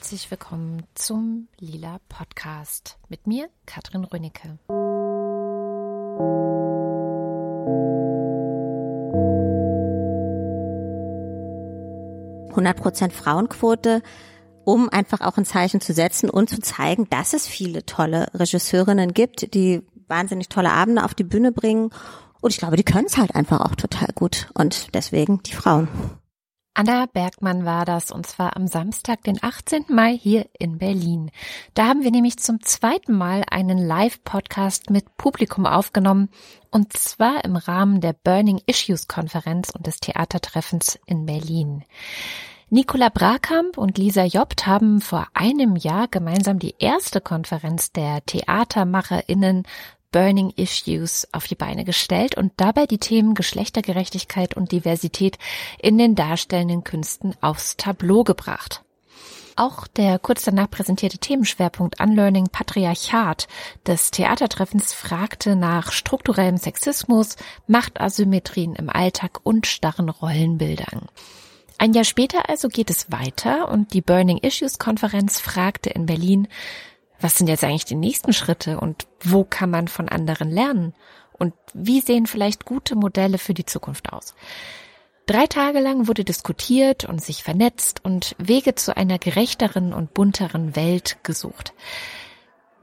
Herzlich willkommen zum Lila Podcast mit mir, Katrin Rönicke. 100% Frauenquote, um einfach auch ein Zeichen zu setzen und zu zeigen, dass es viele tolle Regisseurinnen gibt, die wahnsinnig tolle Abende auf die Bühne bringen. Und ich glaube, die können es halt einfach auch total gut. Und deswegen die Frauen. Anna Bergmann war das und zwar am Samstag, den 18. Mai hier in Berlin. Da haben wir nämlich zum zweiten Mal einen Live-Podcast mit Publikum aufgenommen und zwar im Rahmen der Burning Issues Konferenz und des Theatertreffens in Berlin. Nicola Brakamp und Lisa Jobt haben vor einem Jahr gemeinsam die erste Konferenz der TheatermacherInnen Burning Issues auf die Beine gestellt und dabei die Themen Geschlechtergerechtigkeit und Diversität in den darstellenden Künsten aufs Tableau gebracht. Auch der kurz danach präsentierte Themenschwerpunkt Unlearning Patriarchat des Theatertreffens fragte nach strukturellem Sexismus, Machtasymmetrien im Alltag und starren Rollenbildern. Ein Jahr später also geht es weiter und die Burning Issues Konferenz fragte in Berlin, was sind jetzt eigentlich die nächsten Schritte und wo kann man von anderen lernen? Und wie sehen vielleicht gute Modelle für die Zukunft aus? Drei Tage lang wurde diskutiert und sich vernetzt und Wege zu einer gerechteren und bunteren Welt gesucht.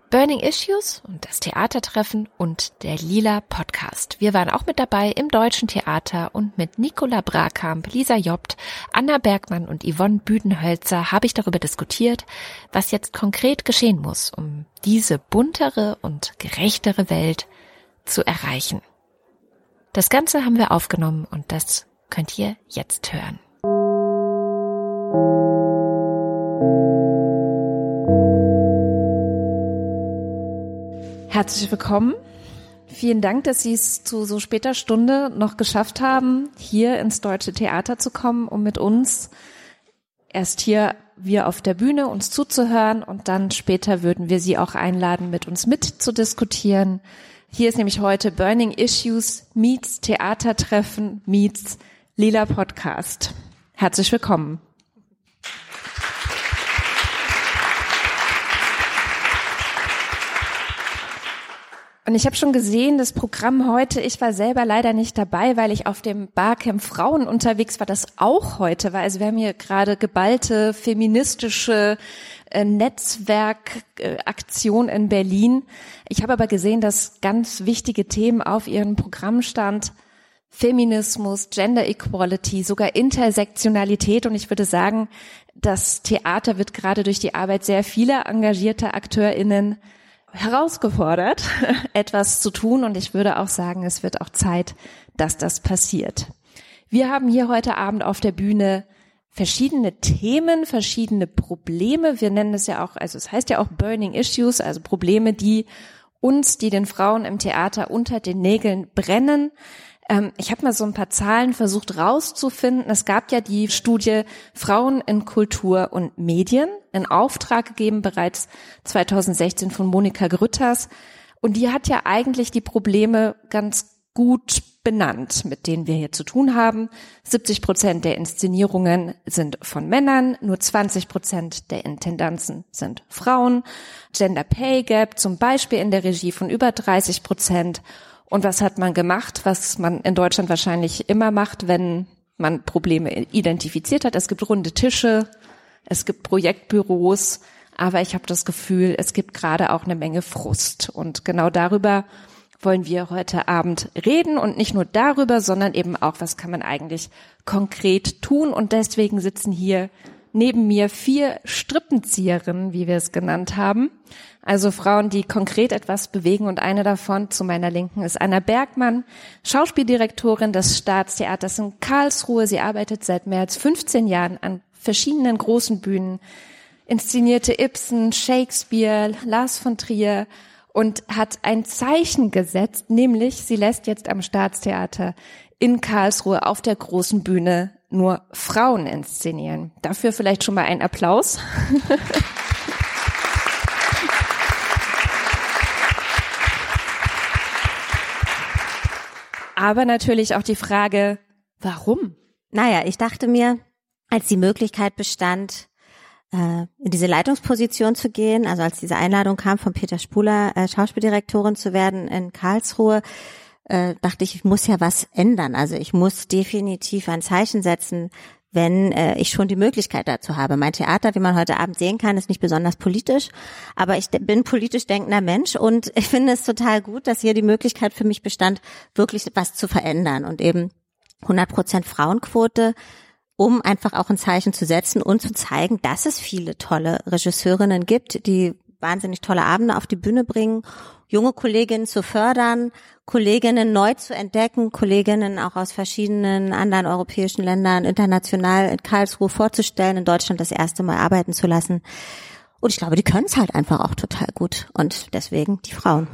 Burning Issues und das Theatertreffen und der Lila Podcast. Wir waren auch mit dabei im Deutschen Theater und mit Nicola Brakamp, Lisa Jobt, Anna Bergmann und Yvonne Büdenhölzer habe ich darüber diskutiert, was jetzt konkret geschehen muss, um diese buntere und gerechtere Welt zu erreichen. Das Ganze haben wir aufgenommen und das könnt ihr jetzt hören. Herzlich willkommen. Vielen Dank, dass Sie es zu so später Stunde noch geschafft haben, hier ins Deutsche Theater zu kommen, um mit uns erst hier wir auf der Bühne uns zuzuhören und dann später würden wir Sie auch einladen, mit uns mitzudiskutieren. Hier ist nämlich heute Burning Issues meets Theatertreffen meets Lila Podcast. Herzlich willkommen. Und ich habe schon gesehen, das Programm heute, ich war selber leider nicht dabei, weil ich auf dem Barcamp Frauen unterwegs war, das auch heute war. Also wir haben hier gerade geballte feministische äh, Netzwerkaktion in Berlin. Ich habe aber gesehen, dass ganz wichtige Themen auf ihrem Programm stand. Feminismus, Gender Equality, sogar Intersektionalität. Und ich würde sagen, das Theater wird gerade durch die Arbeit sehr vieler engagierter AkteurInnen herausgefordert, etwas zu tun und ich würde auch sagen, es wird auch Zeit, dass das passiert. Wir haben hier heute Abend auf der Bühne verschiedene Themen, verschiedene Probleme. Wir nennen es ja auch, also es heißt ja auch Burning Issues, also Probleme, die uns, die den Frauen im Theater unter den Nägeln brennen. Ähm, ich habe mal so ein paar Zahlen versucht rauszufinden. Es gab ja die Studie Frauen in Kultur und Medien in Auftrag gegeben, bereits 2016 von Monika Grütters. Und die hat ja eigentlich die Probleme ganz gut benannt, mit denen wir hier zu tun haben. 70 Prozent der Inszenierungen sind von Männern, nur 20 Prozent der Intendanzen sind Frauen. Gender Pay Gap zum Beispiel in der Regie von über 30 Prozent und was hat man gemacht, was man in Deutschland wahrscheinlich immer macht, wenn man Probleme identifiziert hat? Es gibt runde Tische, es gibt Projektbüros, aber ich habe das Gefühl, es gibt gerade auch eine Menge Frust. Und genau darüber wollen wir heute Abend reden und nicht nur darüber, sondern eben auch, was kann man eigentlich konkret tun. Und deswegen sitzen hier neben mir vier Strippenzieherinnen, wie wir es genannt haben. Also Frauen, die konkret etwas bewegen und eine davon zu meiner Linken ist Anna Bergmann, Schauspieldirektorin des Staatstheaters in Karlsruhe. Sie arbeitet seit mehr als 15 Jahren an verschiedenen großen Bühnen, inszenierte Ibsen, Shakespeare, Lars von Trier und hat ein Zeichen gesetzt, nämlich sie lässt jetzt am Staatstheater in Karlsruhe auf der großen Bühne nur Frauen inszenieren. Dafür vielleicht schon mal ein Applaus. Aber natürlich auch die Frage, warum? Naja, ich dachte mir, als die Möglichkeit bestand, äh, in diese Leitungsposition zu gehen, also als diese Einladung kam von Peter Spuler, äh, Schauspieldirektorin zu werden in Karlsruhe, äh, dachte ich, ich muss ja was ändern. Also ich muss definitiv ein Zeichen setzen, wenn äh, ich schon die Möglichkeit dazu habe. Mein Theater, wie man heute Abend sehen kann, ist nicht besonders politisch, aber ich bin politisch denkender Mensch und ich finde es total gut, dass hier die Möglichkeit für mich bestand, wirklich was zu verändern und eben 100 Prozent Frauenquote, um einfach auch ein Zeichen zu setzen und zu zeigen, dass es viele tolle Regisseurinnen gibt, die wahnsinnig tolle Abende auf die Bühne bringen, junge Kolleginnen zu fördern, Kolleginnen neu zu entdecken, Kolleginnen auch aus verschiedenen anderen europäischen Ländern international in Karlsruhe vorzustellen, in Deutschland das erste Mal arbeiten zu lassen. Und ich glaube, die können es halt einfach auch total gut. Und deswegen die Frauen.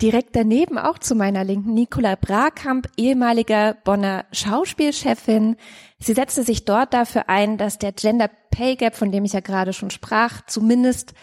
Direkt daneben auch zu meiner Linken Nicola Brakamp, ehemaliger Bonner Schauspielchefin. Sie setzte sich dort dafür ein, dass der Gender Pay Gap, von dem ich ja gerade schon sprach, zumindest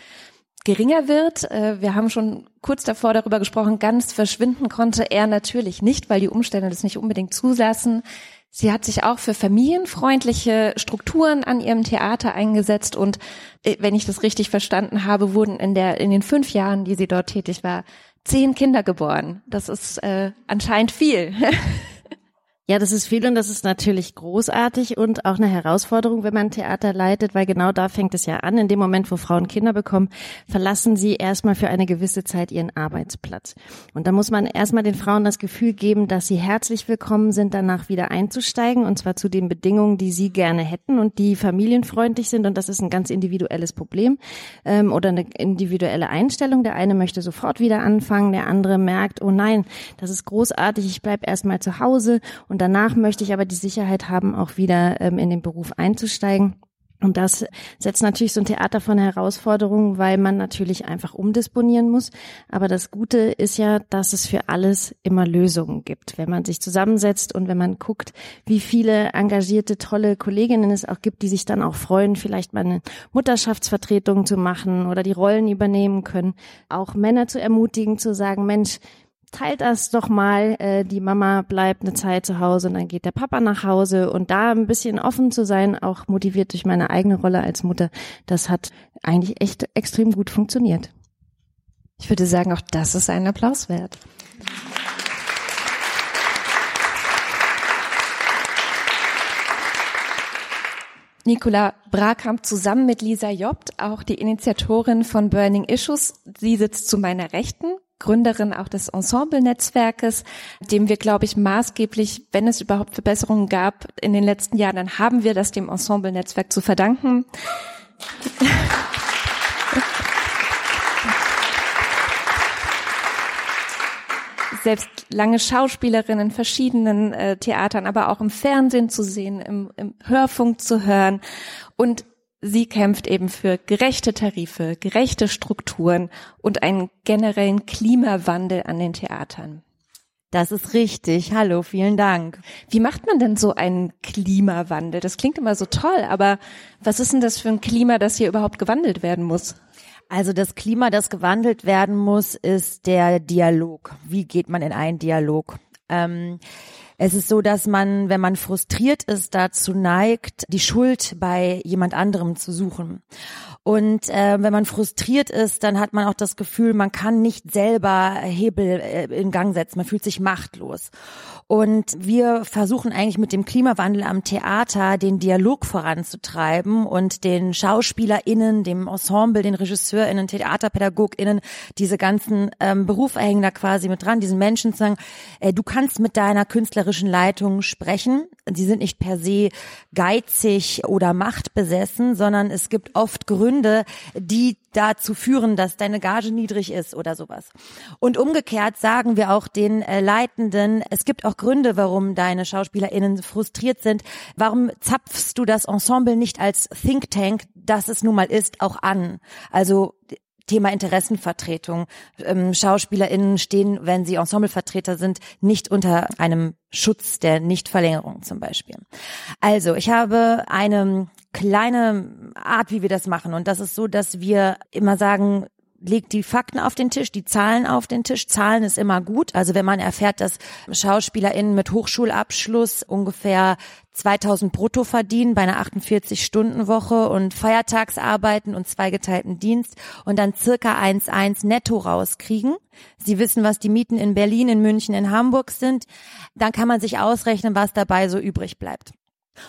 geringer wird. Äh, wir haben schon kurz davor darüber gesprochen, ganz verschwinden konnte er natürlich nicht, weil die Umstände das nicht unbedingt zulassen. Sie hat sich auch für familienfreundliche Strukturen an ihrem Theater eingesetzt und äh, wenn ich das richtig verstanden habe, wurden in der in den fünf Jahren, die sie dort tätig war, zehn Kinder geboren. Das ist äh, anscheinend viel. Ja, das ist viel und das ist natürlich großartig und auch eine Herausforderung, wenn man Theater leitet, weil genau da fängt es ja an. In dem Moment, wo Frauen Kinder bekommen, verlassen sie erstmal für eine gewisse Zeit ihren Arbeitsplatz. Und da muss man erstmal den Frauen das Gefühl geben, dass sie herzlich willkommen sind, danach wieder einzusteigen und zwar zu den Bedingungen, die sie gerne hätten und die familienfreundlich sind. Und das ist ein ganz individuelles Problem ähm, oder eine individuelle Einstellung. Der eine möchte sofort wieder anfangen, der andere merkt, oh nein, das ist großartig, ich bleib erstmal zu Hause danach möchte ich aber die Sicherheit haben, auch wieder ähm, in den Beruf einzusteigen. Und das setzt natürlich so ein Theater vor eine Herausforderung, weil man natürlich einfach umdisponieren muss. Aber das Gute ist ja, dass es für alles immer Lösungen gibt. Wenn man sich zusammensetzt und wenn man guckt, wie viele engagierte, tolle Kolleginnen es auch gibt, die sich dann auch freuen, vielleicht mal eine Mutterschaftsvertretung zu machen oder die Rollen übernehmen können. Auch Männer zu ermutigen, zu sagen, Mensch, teilt das doch mal. Äh, die Mama bleibt eine Zeit zu Hause und dann geht der Papa nach Hause. Und da ein bisschen offen zu sein, auch motiviert durch meine eigene Rolle als Mutter, das hat eigentlich echt extrem gut funktioniert. Ich würde sagen, auch das ist ein Applaus wert. Nicola Brakamp zusammen mit Lisa Jobt, auch die Initiatorin von Burning Issues. Sie sitzt zu meiner Rechten. Gründerin auch des Ensemble-Netzwerkes, dem wir, glaube ich, maßgeblich, wenn es überhaupt Verbesserungen gab in den letzten Jahren, dann haben wir das dem Ensemble-Netzwerk zu verdanken. selbst lange Schauspielerin in verschiedenen äh, Theatern, aber auch im Fernsehen zu sehen, im, im Hörfunk zu hören. Und Sie kämpft eben für gerechte Tarife, gerechte Strukturen und einen generellen Klimawandel an den Theatern. Das ist richtig. Hallo, vielen Dank. Wie macht man denn so einen Klimawandel? Das klingt immer so toll, aber was ist denn das für ein Klima, das hier überhaupt gewandelt werden muss? Also das Klima, das gewandelt werden muss, ist der Dialog. Wie geht man in einen Dialog? Ähm, es ist so, dass man, wenn man frustriert ist, dazu neigt, die Schuld bei jemand anderem zu suchen. Und äh, wenn man frustriert ist, dann hat man auch das Gefühl, man kann nicht selber Hebel äh, in Gang setzen. Man fühlt sich machtlos. Und wir versuchen eigentlich mit dem Klimawandel am Theater den Dialog voranzutreiben und den SchauspielerInnen, dem Ensemble, den RegisseurInnen, TheaterpädagogInnen, diese ganzen ähm, da quasi mit dran, diesen Menschen zu sagen, äh, du kannst mit deiner künstlerischen Leitung sprechen. Sie sind nicht per se geizig oder machtbesessen, sondern es gibt oft Gründe, Gründe, die dazu führen, dass deine Gage niedrig ist oder sowas. Und umgekehrt sagen wir auch den äh, Leitenden, es gibt auch Gründe, warum deine SchauspielerInnen frustriert sind. Warum zapfst du das Ensemble nicht als Think Tank, das es nun mal ist, auch an? Also Thema Interessenvertretung. Ähm, SchauspielerInnen stehen, wenn sie Ensemblevertreter sind, nicht unter einem Schutz der Nichtverlängerung zum Beispiel. Also, ich habe eine kleine Art, wie wir das machen. Und das ist so, dass wir immer sagen, legt die Fakten auf den Tisch, die Zahlen auf den Tisch. Zahlen ist immer gut. Also wenn man erfährt, dass SchauspielerInnen mit Hochschulabschluss ungefähr 2000 brutto verdienen bei einer 48-Stunden-Woche und Feiertagsarbeiten und zweigeteilten Dienst und dann circa 1,1 netto rauskriegen. Sie wissen, was die Mieten in Berlin, in München, in Hamburg sind. Dann kann man sich ausrechnen, was dabei so übrig bleibt.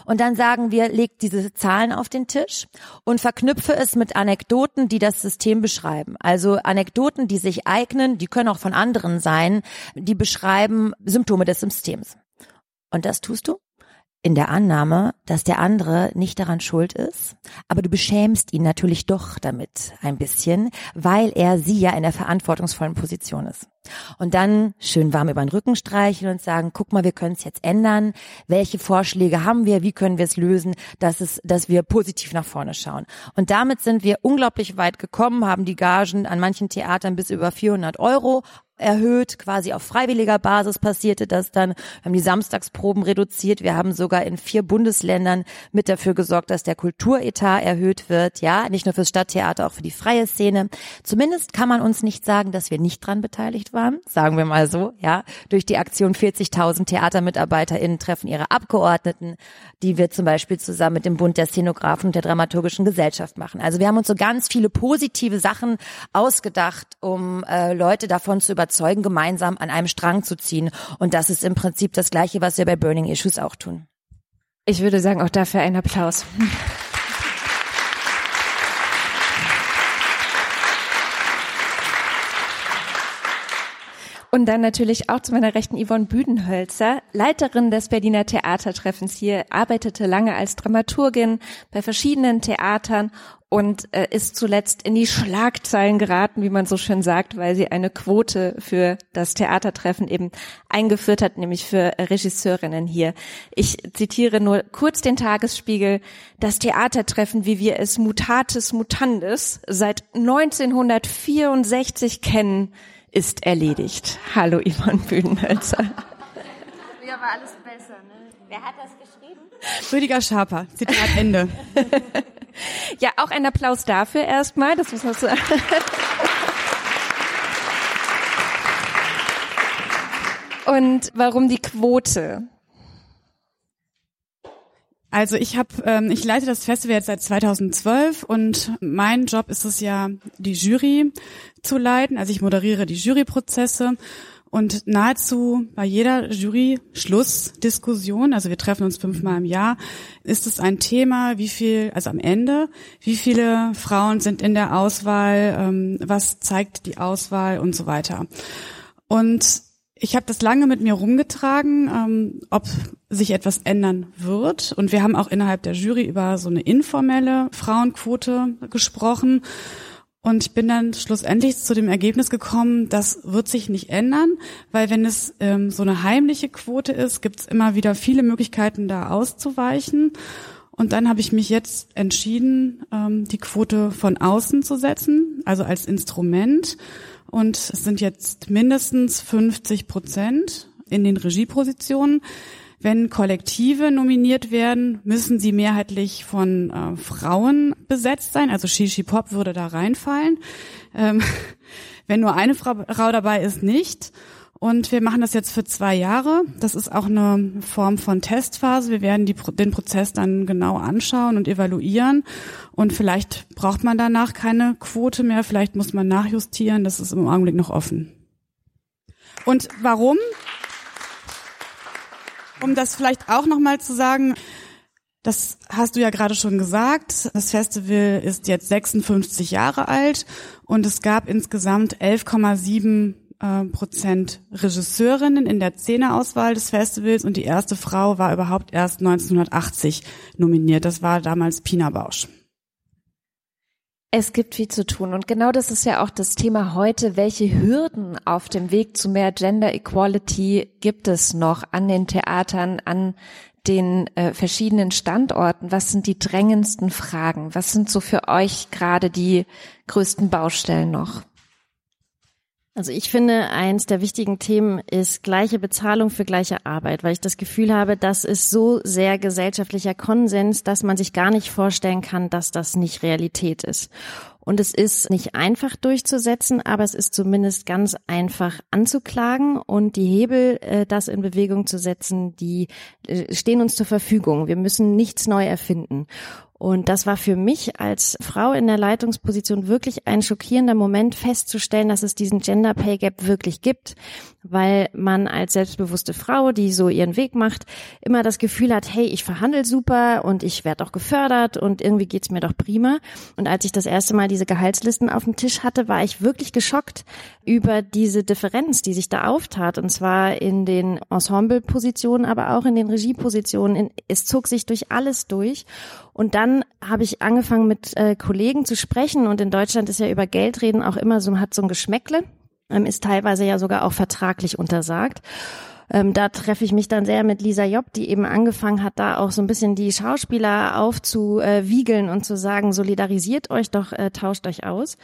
Und dann sagen wir, legt diese Zahlen auf den Tisch und verknüpfe es mit Anekdoten, die das System beschreiben. Also Anekdoten, die sich eignen, die können auch von anderen sein, die beschreiben Symptome des Systems. Und das tust du? in der Annahme, dass der andere nicht daran schuld ist, aber du beschämst ihn natürlich doch damit ein bisschen, weil er sie ja in der verantwortungsvollen Position ist. Und dann schön warm über den Rücken streicheln und sagen, guck mal, wir können es jetzt ändern. Welche Vorschläge haben wir? Wie können wir es lösen, dass es, dass wir positiv nach vorne schauen? Und damit sind wir unglaublich weit gekommen, haben die Gagen an manchen Theatern bis über 400 Euro erhöht, quasi auf freiwilliger Basis passierte das dann. Wir haben die Samstagsproben reduziert. Wir haben sogar in vier Bundesländern mit dafür gesorgt, dass der Kulturetat erhöht wird. Ja, nicht nur fürs Stadttheater, auch für die freie Szene. Zumindest kann man uns nicht sagen, dass wir nicht dran beteiligt waren. Sagen wir mal so, ja. Durch die Aktion 40.000 TheatermitarbeiterInnen treffen ihre Abgeordneten, die wir zum Beispiel zusammen mit dem Bund der Szenografen und der Dramaturgischen Gesellschaft machen. Also wir haben uns so ganz viele positive Sachen ausgedacht, um äh, Leute davon zu überzeugen, überzeugen, gemeinsam an einem Strang zu ziehen. Und das ist im Prinzip das Gleiche, was wir bei Burning Issues auch tun. Ich würde sagen, auch dafür ein Applaus. Und dann natürlich auch zu meiner rechten Yvonne Büdenhölzer, Leiterin des Berliner Theatertreffens hier, arbeitete lange als Dramaturgin bei verschiedenen Theatern und äh, ist zuletzt in die Schlagzeilen geraten, wie man so schön sagt, weil sie eine Quote für das Theatertreffen eben eingeführt hat, nämlich für Regisseurinnen hier. Ich zitiere nur kurz den Tagesspiegel. Das Theatertreffen, wie wir es mutatis mutandis seit 1964 kennen, ist erledigt. Hallo Yvonne Bühnenhölzer. Früher war alles besser, ne? Wer hat das geschrieben? Rüdiger Schaper. Zitat Ende. ja, auch ein Applaus dafür erstmal. Das muss man sagen. Und warum die Quote? Also ich habe, ähm, ich leite das Festival jetzt seit 2012 und mein Job ist es ja, die Jury zu leiten. Also ich moderiere die Juryprozesse und nahezu bei jeder Jury-Schlussdiskussion, also wir treffen uns fünfmal im Jahr, ist es ein Thema, wie viel, also am Ende, wie viele Frauen sind in der Auswahl, ähm, was zeigt die Auswahl und so weiter. Und ich habe das lange mit mir rumgetragen, ähm, ob sich etwas ändern wird. Und wir haben auch innerhalb der Jury über so eine informelle Frauenquote gesprochen. Und ich bin dann schlussendlich zu dem Ergebnis gekommen, das wird sich nicht ändern, weil wenn es ähm, so eine heimliche Quote ist, gibt es immer wieder viele Möglichkeiten, da auszuweichen. Und dann habe ich mich jetzt entschieden, ähm, die Quote von außen zu setzen, also als Instrument. Und es sind jetzt mindestens 50 Prozent in den Regiepositionen. Wenn Kollektive nominiert werden, müssen sie mehrheitlich von äh, Frauen besetzt sein. Also Shishi Pop würde da reinfallen. Ähm, wenn nur eine Frau, dabei ist, nicht. Und wir machen das jetzt für zwei Jahre. Das ist auch eine Form von Testphase. Wir werden die, den Prozess dann genau anschauen und evaluieren. Und vielleicht braucht man danach keine Quote mehr. Vielleicht muss man nachjustieren. Das ist im Augenblick noch offen. Und warum? Um das vielleicht auch nochmal zu sagen, das hast du ja gerade schon gesagt. Das Festival ist jetzt 56 Jahre alt und es gab insgesamt 11,7 äh, Prozent Regisseurinnen in der Szeneauswahl des Festivals und die erste Frau war überhaupt erst 1980 nominiert. Das war damals Pina Bausch. Es gibt viel zu tun und genau das ist ja auch das Thema heute. Welche Hürden auf dem Weg zu mehr Gender Equality gibt es noch an den Theatern, an den äh, verschiedenen Standorten? Was sind die drängendsten Fragen? Was sind so für euch gerade die größten Baustellen noch? Also ich finde, eins der wichtigen Themen ist gleiche Bezahlung für gleiche Arbeit, weil ich das Gefühl habe, das ist so sehr gesellschaftlicher Konsens, dass man sich gar nicht vorstellen kann, dass das nicht Realität ist. Und es ist nicht einfach durchzusetzen, aber es ist zumindest ganz einfach anzuklagen und die Hebel, äh, das in Bewegung zu setzen, die äh, stehen uns zur Verfügung. Wir müssen nichts neu erfinden. Und das war für mich als Frau in der Leitungsposition wirklich ein schockierender Moment festzustellen, dass es diesen Gender Pay Gap wirklich gibt, weil man als selbstbewusste Frau, die so ihren Weg macht, immer das Gefühl hat, hey, ich verhandle super und ich werde auch gefördert und irgendwie geht's mir doch prima. Und als ich das erste Mal diese Gehaltslisten auf dem Tisch hatte, war ich wirklich geschockt über diese Differenz, die sich da auftat. Und zwar in den Ensemblepositionen, aber auch in den Regiepositionen. Es zog sich durch alles durch. Und dann habe ich angefangen mit äh, Kollegen zu sprechen und in Deutschland ist ja über Geld reden auch immer so, hat so ein Geschmäckle, ähm, ist teilweise ja sogar auch vertraglich untersagt. Ähm, da treffe ich mich dann sehr mit Lisa Job, die eben angefangen hat, da auch so ein bisschen die Schauspieler aufzuwiegeln und zu sagen, solidarisiert euch doch, äh, tauscht euch aus.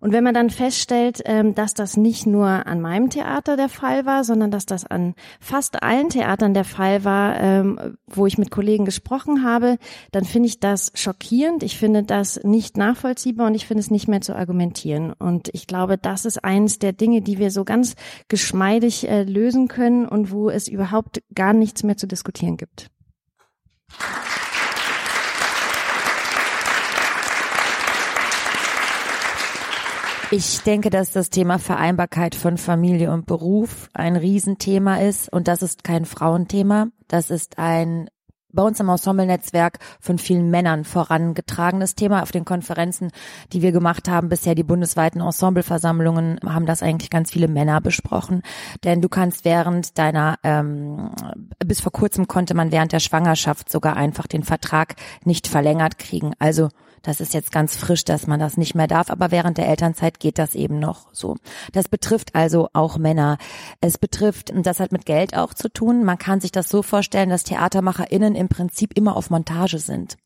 Und wenn man dann feststellt, ähm, dass das nicht nur an meinem Theater der Fall war, sondern dass das an fast allen Theatern der Fall war, ähm, wo ich mit Kollegen gesprochen habe, dann finde ich das schockierend. Ich finde das nicht nachvollziehbar und ich finde es nicht mehr zu argumentieren. Und ich glaube, das ist eines der Dinge, die wir so ganz geschmeidig äh, lösen können und wo es überhaupt gar nichts mehr zu diskutieren gibt. Ich denke, dass das Thema Vereinbarkeit von Familie und Beruf ein Riesenthema ist und das ist kein Frauenthema. Das ist ein bei uns im Ensemble-Netzwerk von vielen Männern vorangetragenes Thema. Auf den Konferenzen, die wir gemacht haben, bisher die bundesweiten Ensembleversammlungen, haben das eigentlich ganz viele Männer besprochen. Denn du kannst während deiner, ähm, bis vor kurzem konnte man während der Schwangerschaft sogar einfach den Vertrag nicht verlängert kriegen. Also das ist jetzt ganz frisch, dass man das nicht mehr darf, aber während der Elternzeit geht das eben noch so. Das betrifft also auch Männer. Es betrifft, und das hat mit Geld auch zu tun, man kann sich das so vorstellen, dass TheatermacherInnen im Prinzip immer auf Montage sind.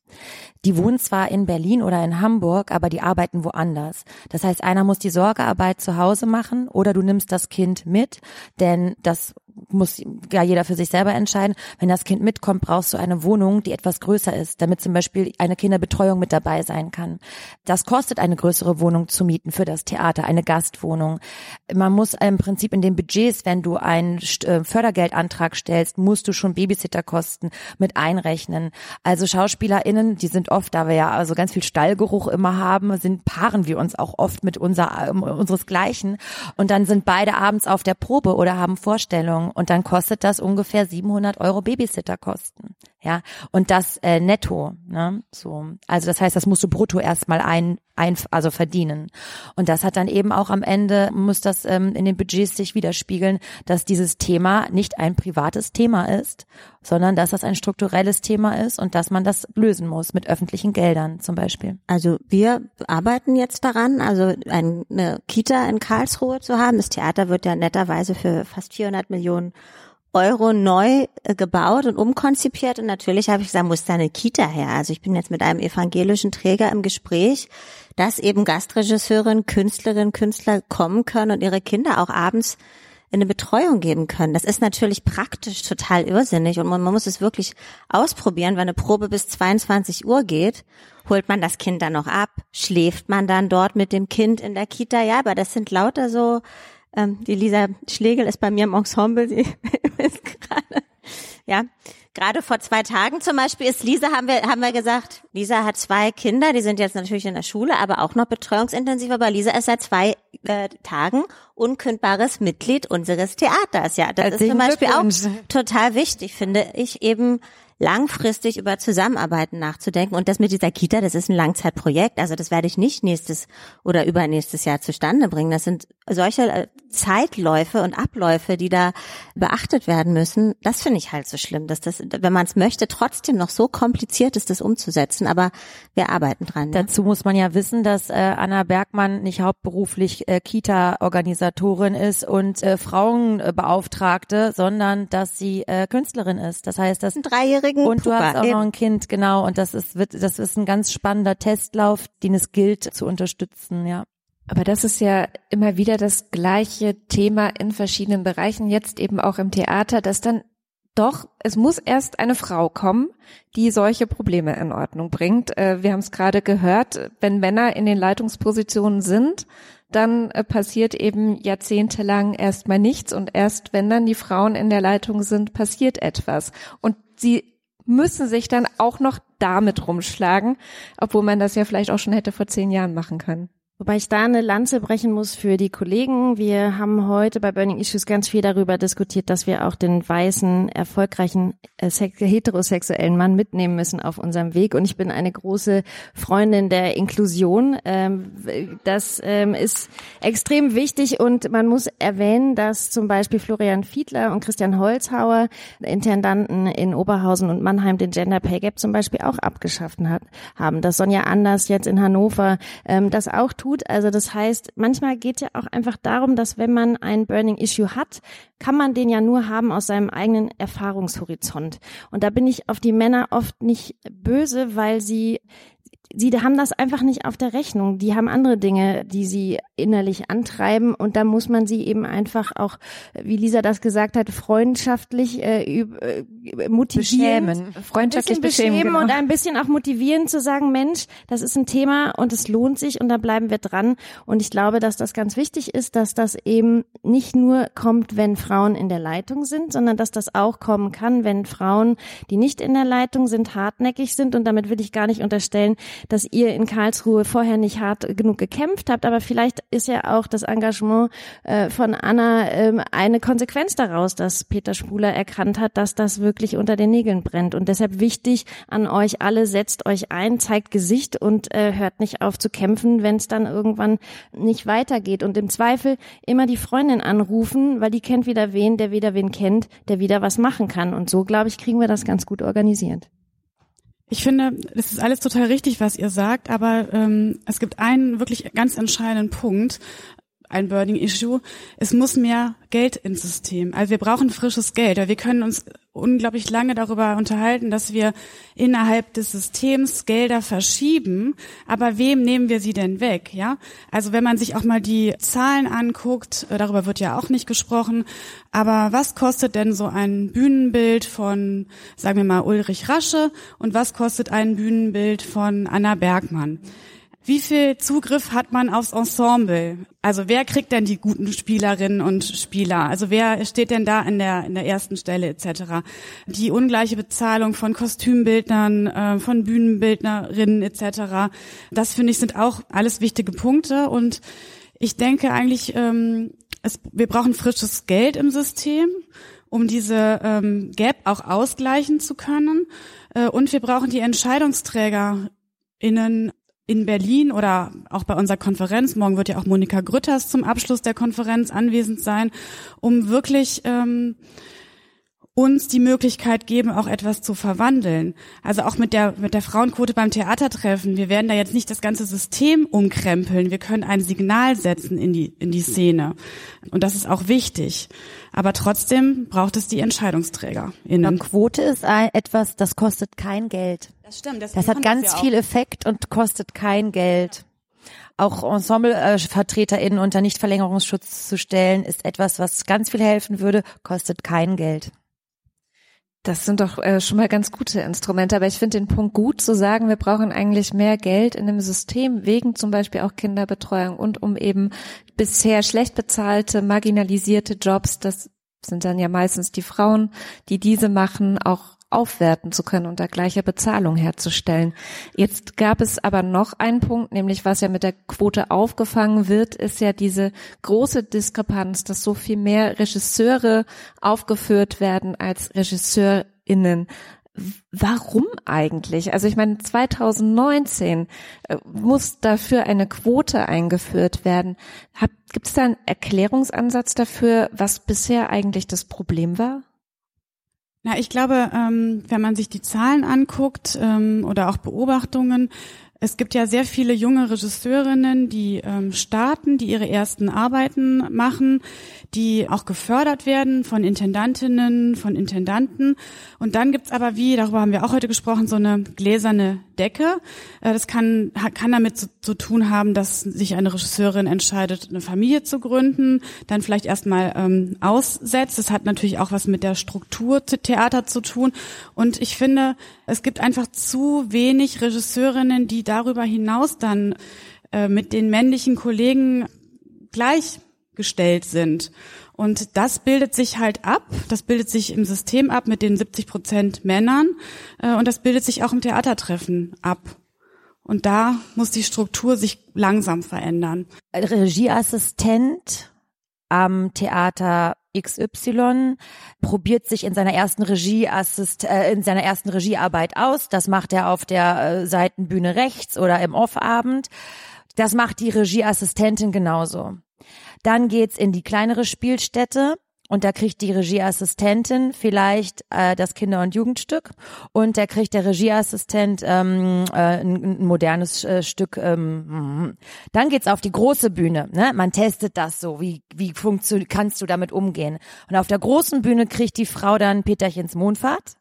Die wohnen zwar in Berlin oder in Hamburg, aber die arbeiten woanders. Das heißt, einer muss die Sorgearbeit zu Hause machen oder du nimmst das Kind mit, denn das muss ja jeder für sich selber entscheiden. Wenn das Kind mitkommt, brauchst du eine Wohnung, die etwas größer ist, damit zum Beispiel eine Kinderbetreuung mit dabei sein kann. Das kostet eine größere Wohnung zu mieten für das Theater, eine Gastwohnung. Man muss im Prinzip in den Budgets, wenn du einen äh, Fördergeldantrag stellst, musst du schon Babysitterkosten mit einrechnen. Also SchauspielerInnen, die sind oft, da wir ja also ganz viel Stallgeruch immer haben, sind paaren wir uns auch oft mit unser, unseresgleichen. Und dann sind beide abends auf der Probe oder haben Vorstellungen und dann kostet das ungefähr 700 Euro Babysitterkosten. Ja, und das äh, netto, ne? So. Also das heißt, das musst du brutto erstmal ein, ein, also verdienen. Und das hat dann eben auch am Ende, muss das ähm, in den Budgets sich widerspiegeln, dass dieses Thema nicht ein privates Thema ist, sondern dass das ein strukturelles Thema ist und dass man das lösen muss mit öffentlichen Geldern zum Beispiel. Also wir arbeiten jetzt daran, also eine Kita in Karlsruhe zu haben. Das Theater wird ja netterweise für fast 400 Millionen Euro neu äh, gebaut und umkonzipiert und natürlich habe ich gesagt, muss da eine Kita her. Also ich bin jetzt mit einem evangelischen Träger im Gespräch, dass eben Gastregisseurinnen, Künstlerinnen, Künstler kommen können und ihre Kinder auch abends in eine Betreuung geben können. Das ist natürlich praktisch total irrsinnig und man, man muss es wirklich ausprobieren. Wenn eine Probe bis 22 Uhr geht, holt man das Kind dann noch ab, schläft man dann dort mit dem Kind in der Kita. Ja, aber das sind lauter so ähm, die Lisa Schlegel ist bei mir im Ensemble, sie ist gerade, ja, gerade vor zwei Tagen zum Beispiel ist Lisa, haben wir, haben wir gesagt, Lisa hat zwei Kinder, die sind jetzt natürlich in der Schule, aber auch noch betreuungsintensiv, aber Lisa ist seit zwei äh, Tagen unkündbares Mitglied unseres Theaters. Ja, das ist zum Beispiel auch total wichtig, finde ich eben langfristig über Zusammenarbeiten nachzudenken. Und das mit dieser Kita, das ist ein Langzeitprojekt. Also das werde ich nicht nächstes oder übernächstes Jahr zustande bringen. Das sind solche äh, Zeitläufe und Abläufe, die da beachtet werden müssen. Das finde ich halt so schlimm, dass das, wenn man es möchte, trotzdem noch so kompliziert ist, das umzusetzen. Aber wir arbeiten dran. Ja. Dazu muss man ja wissen, dass äh, Anna Bergmann nicht hauptberuflich äh, Kita-Organisatorin ist und äh, Frauenbeauftragte, sondern dass sie äh, Künstlerin ist. Das heißt, dass dreijährige dreijährigen Und du Pupa. hast auch noch ein Kind, genau. Und das ist, wird, das ist ein ganz spannender Testlauf, den es gilt zu unterstützen, ja. Aber das ist ja immer wieder das gleiche Thema in verschiedenen Bereichen, jetzt eben auch im Theater, dass dann doch, es muss erst eine Frau kommen, die solche Probleme in Ordnung bringt. Äh, wir haben es gerade gehört, wenn Männer in den Leitungspositionen sind, dann äh, passiert eben jahrzehntelang erstmal nichts und erst wenn dann die Frauen in der Leitung sind, passiert etwas. Und sie müssen sich dann auch noch damit rumschlagen, obwohl man das ja vielleicht auch schon hätte vor zehn Jahren machen können. Wobei ich da eine Lanze brechen muss für die Kollegen. Wir haben heute bei Burning Issues ganz viel darüber diskutiert, dass wir auch den weißen, erfolgreichen, äh, heterosexuellen Mann mitnehmen müssen auf unserem Weg. Und ich bin eine große Freundin der Inklusion. Ähm, das ähm, ist extrem wichtig und man muss erwähnen, dass zum Beispiel Florian Fiedler und Christian Holzhauer, Intendanten in Oberhausen und Mannheim, den Gender Pay Gap zum Beispiel auch abgeschafft hat, haben. Dass Sonja Anders jetzt in Hannover ähm, das auch tut tut. Also das heißt, manchmal geht ja auch einfach darum, dass wenn man ein Burning Issue hat, kann man den ja nur haben aus seinem eigenen Erfahrungshorizont. Und da bin ich auf die Männer oft nicht böse, weil sie sie haben das einfach nicht auf der Rechnung. Die haben andere Dinge, die sie innerlich antreiben und da muss man sie eben einfach auch, wie Lisa das gesagt hat, freundschaftlich äh, äh motivieren. Beschämen. Freundschaftlich beschämen, beschämen genau. und ein bisschen auch motivieren zu sagen, Mensch, das ist ein Thema und es lohnt sich und da bleiben wir dran. Und ich glaube, dass das ganz wichtig ist, dass das eben nicht nur kommt, wenn Frauen in der Leitung sind, sondern dass das auch kommen kann, wenn Frauen, die nicht in der Leitung sind, hartnäckig sind. Und damit will ich gar nicht unterstellen, dass ihr in Karlsruhe vorher nicht hart genug gekämpft habt, aber vielleicht ist ja auch das Engagement äh, von Anna äh, eine Konsequenz daraus, dass Peter Spuler erkannt hat, dass das wirklich unter den Nägeln brennt. Und deshalb wichtig an euch alle, setzt euch ein, zeigt Gesicht und äh, hört nicht auf zu kämpfen, wenn es dann irgendwann nicht weitergeht. Und im Zweifel immer die Freundin anrufen, weil die kennt wieder wen, der wieder wen kennt, der wieder was machen kann. Und so, glaube ich, kriegen wir das ganz gut organisiert. Ich finde, das ist alles total richtig, was ihr sagt, aber ähm, es gibt einen wirklich ganz entscheidenden Punkt, ein Burning Issue. Es muss mehr Geld ins System. Also wir brauchen frisches Geld. Wir können uns unglaublich lange darüber unterhalten, dass wir innerhalb des Systems Gelder verschieben. Aber wem nehmen wir sie denn weg? Ja, also wenn man sich auch mal die Zahlen anguckt, äh, darüber wird ja auch nicht gesprochen. Aber was kostet denn so ein Bühnenbild von, sagen wir mal, Ulrich Rasche und was kostet ein Bühnenbild von Anna Bergmann? Wie viel Zugriff hat man aufs Ensemble? Also wer kriegt denn die guten Spielerinnen und Spieler? Also wer steht denn da in der, in der ersten Stelle etc.? Die ungleiche Bezahlung von Kostümbildnern, äh, von Bühnenbildnerinnen etc. Das finde ich sind auch alles wichtige Punkte und ich denke eigentlich, ähm, es, wir brauchen frisches Geld im System, um diese ähm, Gap auch ausgleichen zu können. Äh, und wir brauchen die EntscheidungsträgerInnen in Berlin oder auch bei unserer Konferenz, morgen wird ja auch Monika Grütters zum Abschluss der Konferenz anwesend sein, um wirklich ähm, uns die Möglichkeit geben, auch etwas zu verwandeln. Also auch mit der, mit der Frauenquote beim Theatertreffen. Wir werden da jetzt nicht das ganze System umkrempeln. Wir können ein Signal setzen in die, in die Szene. Und das ist auch wichtig. Aber trotzdem braucht es die Entscheidungsträger. Eine Quote ist ein, etwas, das kostet kein Geld. Das stimmt. Das hat ganz ja viel Effekt und kostet kein Geld. Auch Ensemblevertreterinnen unter Nichtverlängerungsschutz zu stellen, ist etwas, was ganz viel helfen würde, kostet kein Geld. Das sind doch äh, schon mal ganz gute Instrumente, aber ich finde den Punkt gut zu sagen, wir brauchen eigentlich mehr Geld in dem System wegen zum Beispiel auch Kinderbetreuung und um eben bisher schlecht bezahlte, marginalisierte Jobs, das sind dann ja meistens die Frauen, die diese machen, auch aufwerten zu können und da gleiche Bezahlung herzustellen. Jetzt gab es aber noch einen Punkt, nämlich was ja mit der Quote aufgefangen wird, ist ja diese große Diskrepanz, dass so viel mehr Regisseure aufgeführt werden als Regisseurinnen. Warum eigentlich? Also ich meine, 2019 äh, muss dafür eine Quote eingeführt werden. Gibt es da einen Erklärungsansatz dafür, was bisher eigentlich das Problem war? Na, ich glaube, ähm, wenn man sich die Zahlen anguckt ähm, oder auch Beobachtungen, Es gibt ja sehr viele junge Regisseurinnen, die ähm, starten, die ihre ersten Arbeiten machen, die auch gefördert werden von Intendantinnen, von Intendanten. Und dann gibt's aber, wie, darüber haben wir auch heute gesprochen, so eine gläserne Decke. Äh, das kann, kann damit zu, zu, tun haben, dass sich eine Regisseurin entscheidet, eine Familie zu gründen, dann vielleicht erstmal ähm, aussetzt. Das hat natürlich auch was mit der Struktur Theater zu tun. Und ich finde, es gibt einfach zu wenig Regisseurinnen, die darüber hinaus dann äh, mit den männlichen Kollegen gleichgestellt sind. Und das bildet sich halt ab, das bildet sich im System ab mit den 70 Prozent Männern äh, und das bildet sich auch im Theatertreffen ab. Und da muss die Struktur sich langsam verändern. Regieassistent am Theater XY probiert sich in seiner ersten Regieassist äh, in seiner ersten Regiearbeit aus. Das macht er auf der äh, Seitenbühne rechts oder im Offabend. Das macht die Regieassistentin genauso. Dann geht's in die kleinere Spielstätte und da kriegt die Regieassistentin vielleicht äh, das Kinder- und Jugendstück und da kriegt der Regieassistent ähm, äh, ein, ein modernes äh, Stück. Ähm, mhm. dann geht's auf die große Bühne. Ne? Man testet das so. Wie wie funktioniert? Kannst du damit umgehen? Und auf der großen Bühne kriegt die Frau dann Peterchens Mondfahrt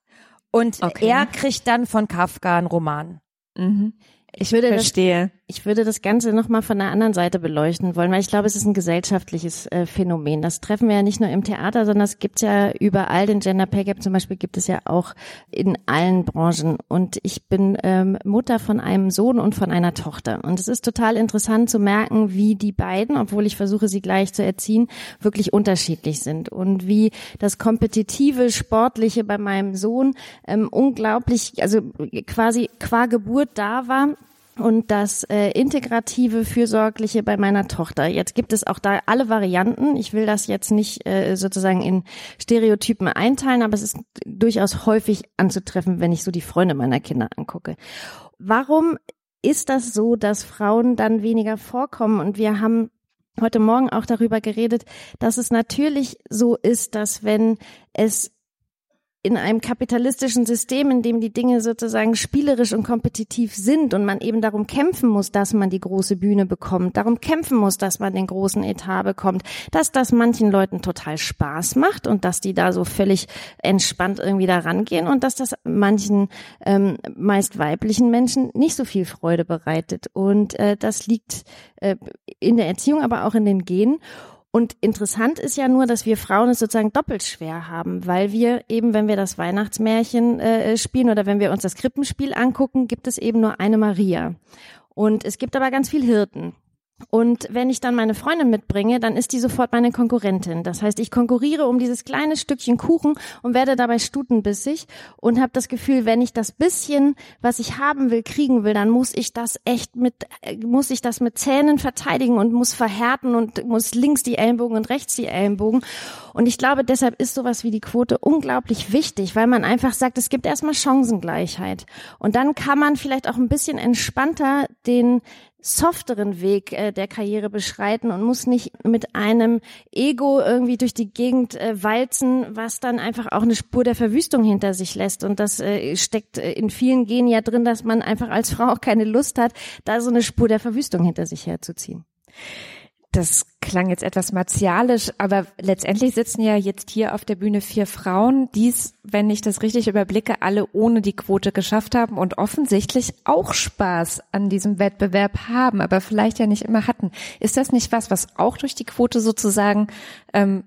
und okay. er kriegt dann von Kafka einen Roman. Mhm. Ich würde verstehe. Das, ich würde das Ganze nochmal von der anderen Seite beleuchten wollen, weil ich glaube, es ist ein gesellschaftliches äh, Phänomen. Das treffen wir ja nicht nur im Theater, sondern es gibt ja überall. Den Gender Pay Gap zum Beispiel gibt es ja auch in allen Branchen. Und ich bin ähm, Mutter von einem Sohn und von einer Tochter. Und es ist total interessant zu merken, wie die beiden, obwohl ich versuche, sie gleich zu erziehen, wirklich unterschiedlich sind. Und wie das kompetitive, sportliche bei meinem Sohn ähm, unglaublich, also quasi qua Geburt da war und das äh, integrative, fürsorgliche bei meiner Tochter. Jetzt gibt es auch da alle Varianten. Ich will das jetzt nicht äh, sozusagen in Stereotypen einteilen, aber es ist durchaus häufig anzutreffen, wenn ich so die Freunde meiner Kinder angucke. Warum ist das so, dass Frauen dann weniger vorkommen? Und wir haben heute Morgen auch darüber geredet, dass es natürlich so ist, dass wenn es in einem kapitalistischen System, in dem die Dinge sozusagen spielerisch und kompetitiv sind und man eben darum kämpfen muss, dass man die große Bühne bekommt, darum kämpfen muss, dass man den großen Etat bekommt, dass das manchen Leuten total Spaß macht und dass die da so völlig entspannt irgendwie da rangehen und dass das manchen ähm, meist weiblichen Menschen nicht so viel Freude bereitet. Und äh, das liegt äh, in der Erziehung, aber auch in den Genen. Und interessant ist ja nur, dass wir Frauen es sozusagen doppelt schwer haben, weil wir eben, wenn wir das Weihnachtsmärchen äh, spielen oder wenn wir uns das Krippenspiel angucken, gibt es eben nur eine Maria. Und es gibt aber ganz viel Hirten. Und wenn ich dann meine Freundin mitbringe, dann ist die sofort meine Konkurrentin. Das heißt, ich konkurriere um dieses kleine Stückchen Kuchen und werde dabei stutenbissig und habe das Gefühl, wenn ich das bisschen, was ich haben will, kriegen will, dann muss ich das echt mit, muss ich das mit Zähnen verteidigen und muss verhärten und muss links die Ellenbogen und rechts die Ellenbogen. Und ich glaube, deshalb ist sowas wie die Quote unglaublich wichtig, weil man einfach sagt, es gibt erstmal Chancengleichheit. Und dann kann man vielleicht auch ein bisschen entspannter den softeren Weg äh, der Karriere beschreiten und muss nicht mit einem Ego irgendwie durch die Gegend äh, walzen, was dann einfach auch eine Spur der Verwüstung hinter sich lässt. Und das äh, steckt äh, in vielen Genen ja drin, dass man einfach als Frau auch keine Lust hat, da so eine Spur der Verwüstung hinter sich herzuziehen. Das klang jetzt etwas martialisch, aber letztendlich sitzen ja jetzt hier auf der Bühne vier Frauen, die es, wenn ich das richtig überblicke, alle ohne die Quote geschafft haben und offensichtlich auch Spaß an diesem Wettbewerb haben, aber vielleicht ja nicht immer hatten. Ist das nicht was, was auch durch die Quote sozusagen ähm,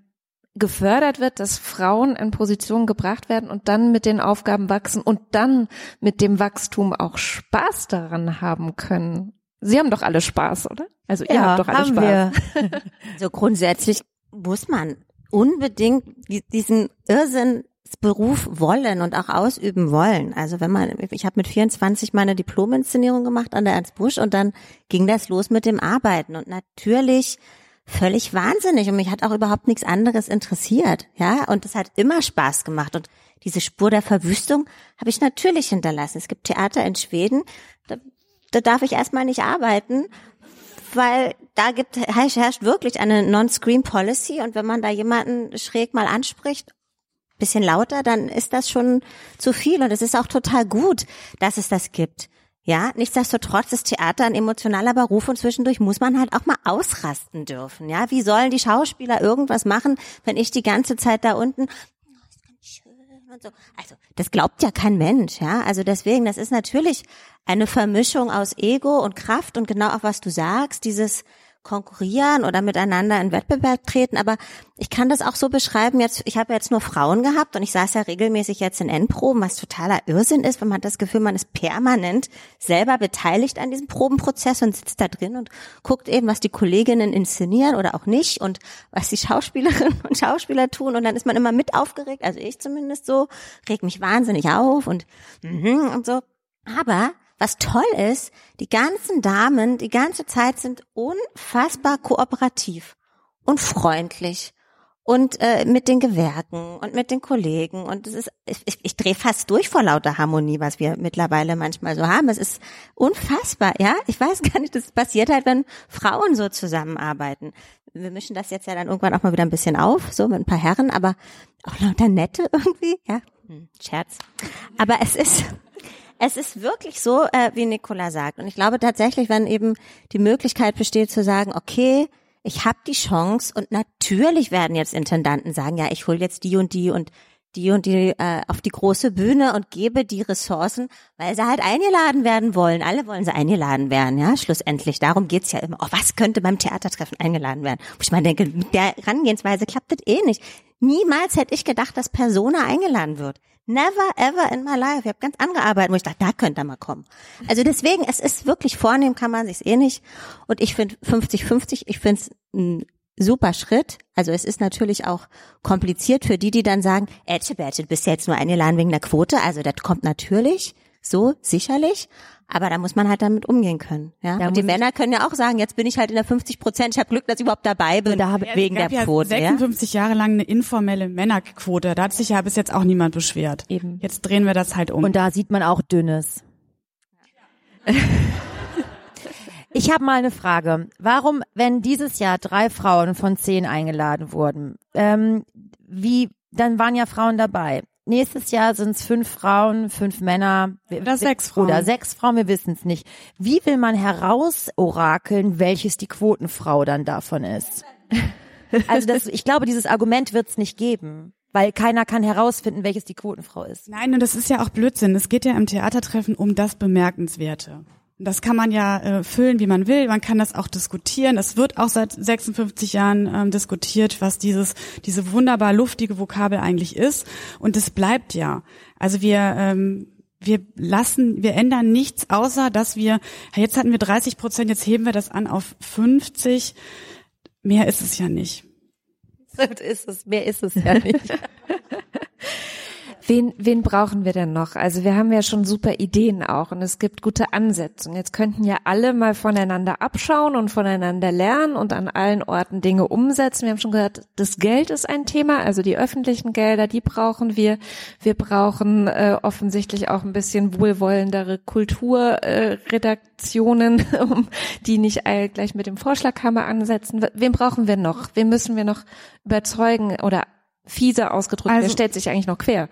gefördert wird, dass Frauen in Positionen gebracht werden und dann mit den Aufgaben wachsen und dann mit dem Wachstum auch Spaß daran haben können? Sie haben doch alle Spaß, oder? Also ihr ja, habt doch alle haben Spaß. Wir. so grundsätzlich muss man unbedingt diesen Irrsinnsberuf wollen und auch ausüben wollen. Also wenn man, ich habe mit 24 meine Diplominszenierung gemacht an der Ernst Busch und dann ging das los mit dem Arbeiten und natürlich völlig wahnsinnig und mich hat auch überhaupt nichts anderes interessiert, ja, und es hat immer Spaß gemacht und diese Spur der Verwüstung habe ich natürlich hinterlassen. Es gibt Theater in Schweden, da da darf ich erstmal nicht arbeiten, weil da gibt, herrscht wirklich eine Non-Screen Policy und wenn man da jemanden schräg mal anspricht, bisschen lauter, dann ist das schon zu viel und es ist auch total gut, dass es das gibt. Ja, nichtsdestotrotz ist Theater ein emotionaler Beruf und zwischendurch muss man halt auch mal ausrasten dürfen. Ja, wie sollen die Schauspieler irgendwas machen, wenn ich die ganze Zeit da unten so. Also, das glaubt ja kein Mensch, ja. Also deswegen, das ist natürlich eine Vermischung aus Ego und Kraft und genau auch was du sagst, dieses konkurrieren oder miteinander in Wettbewerb treten. Aber ich kann das auch so beschreiben, jetzt, ich habe jetzt nur Frauen gehabt und ich saß ja regelmäßig jetzt in Endproben, was totaler Irrsinn ist, wenn man das Gefühl, man ist permanent selber beteiligt an diesem Probenprozess und sitzt da drin und guckt eben, was die Kolleginnen inszenieren oder auch nicht und was die Schauspielerinnen und Schauspieler tun und dann ist man immer mit aufgeregt, also ich zumindest so, reg mich wahnsinnig auf und, mhm, und so. Aber was toll ist, die ganzen Damen die ganze Zeit sind unfassbar kooperativ und freundlich und äh, mit den Gewerken und mit den Kollegen und es ist ich, ich drehe fast durch vor lauter Harmonie, was wir mittlerweile manchmal so haben. Es ist unfassbar, ja. Ich weiß gar nicht, das passiert halt, wenn Frauen so zusammenarbeiten. Wir mischen das jetzt ja dann irgendwann auch mal wieder ein bisschen auf, so mit ein paar Herren, aber auch lauter Nette irgendwie, ja. Hm, Scherz. Aber es ist es ist wirklich so, äh, wie Nicola sagt. Und ich glaube tatsächlich, wenn eben die Möglichkeit besteht zu sagen, okay, ich habe die Chance und natürlich werden jetzt Intendanten sagen, ja, ich hole jetzt die und die und die und die äh, auf die große Bühne und gebe die Ressourcen, weil sie halt eingeladen werden wollen. Alle wollen sie eingeladen werden, ja, schlussendlich. Darum geht's ja immer. Oh, was könnte beim Theatertreffen eingeladen werden? Wo ich mal denke, mit der Herangehensweise klappt das eh nicht. Niemals hätte ich gedacht, dass Persona eingeladen wird. Never ever in my life. Ich habe ganz andere Arbeiten, wo ich dachte, da könnte er mal kommen. Also deswegen, es ist wirklich vornehm, kann man sich's eh nicht. Und ich finde 50-50, ich finde es super Schritt. Also es ist natürlich auch kompliziert für die, die dann sagen, Ätsche, Bärtche, du bist ja jetzt nur eingeladen wegen der Quote. Also das kommt natürlich, so sicherlich. Aber da muss man halt damit umgehen können. Ja? Da und die Männer können ja auch sagen, jetzt bin ich halt in der 50 Prozent, ich habe Glück, dass ich überhaupt dabei bin, da hab, Ja, wegen der gab ja Quote. 56 Jahre lang eine informelle Männerquote. Da hat sich ja bis jetzt auch niemand beschwert. Eben. Jetzt drehen wir das halt um. Und da sieht man auch Dünnes. Ich habe mal eine Frage. Warum, wenn dieses Jahr drei Frauen von zehn eingeladen wurden, ähm, wie, dann waren ja Frauen dabei. Nächstes Jahr sind es fünf Frauen, fünf Männer. Oder sechs Frauen. Oder sechs Frauen, wir wissen es nicht. Wie will man herausorakeln, welches die Quotenfrau dann davon ist? Also das, ich glaube, dieses Argument wird es nicht geben, weil keiner kann herausfinden, welches die Quotenfrau ist. Nein, und das ist ja auch Blödsinn. Es geht ja im Theatertreffen um das Bemerkenswerte. Das kann man ja äh, füllen, wie man will. Man kann das auch diskutieren. Es wird auch seit 56 Jahren ähm, diskutiert, was dieses diese wunderbar luftige Vokabel eigentlich ist. Und es bleibt ja. Also wir ähm, wir lassen, wir ändern nichts, außer dass wir, jetzt hatten wir 30 Prozent, jetzt heben wir das an auf 50. Mehr ist es ja nicht. Das ist es, mehr ist es ja nicht. Wen, wen brauchen wir denn noch? Also wir haben ja schon super Ideen auch und es gibt gute Ansätze. Und jetzt könnten ja alle mal voneinander abschauen und voneinander lernen und an allen Orten Dinge umsetzen. Wir haben schon gehört, das Geld ist ein Thema, also die öffentlichen Gelder, die brauchen wir. Wir brauchen äh, offensichtlich auch ein bisschen wohlwollendere Kulturredaktionen, äh, um die nicht gleich mit dem Vorschlaghammer ansetzen. Wen brauchen wir noch? Wen müssen wir noch überzeugen oder fieser ausgedrückt, Also- stellt sich eigentlich noch quer?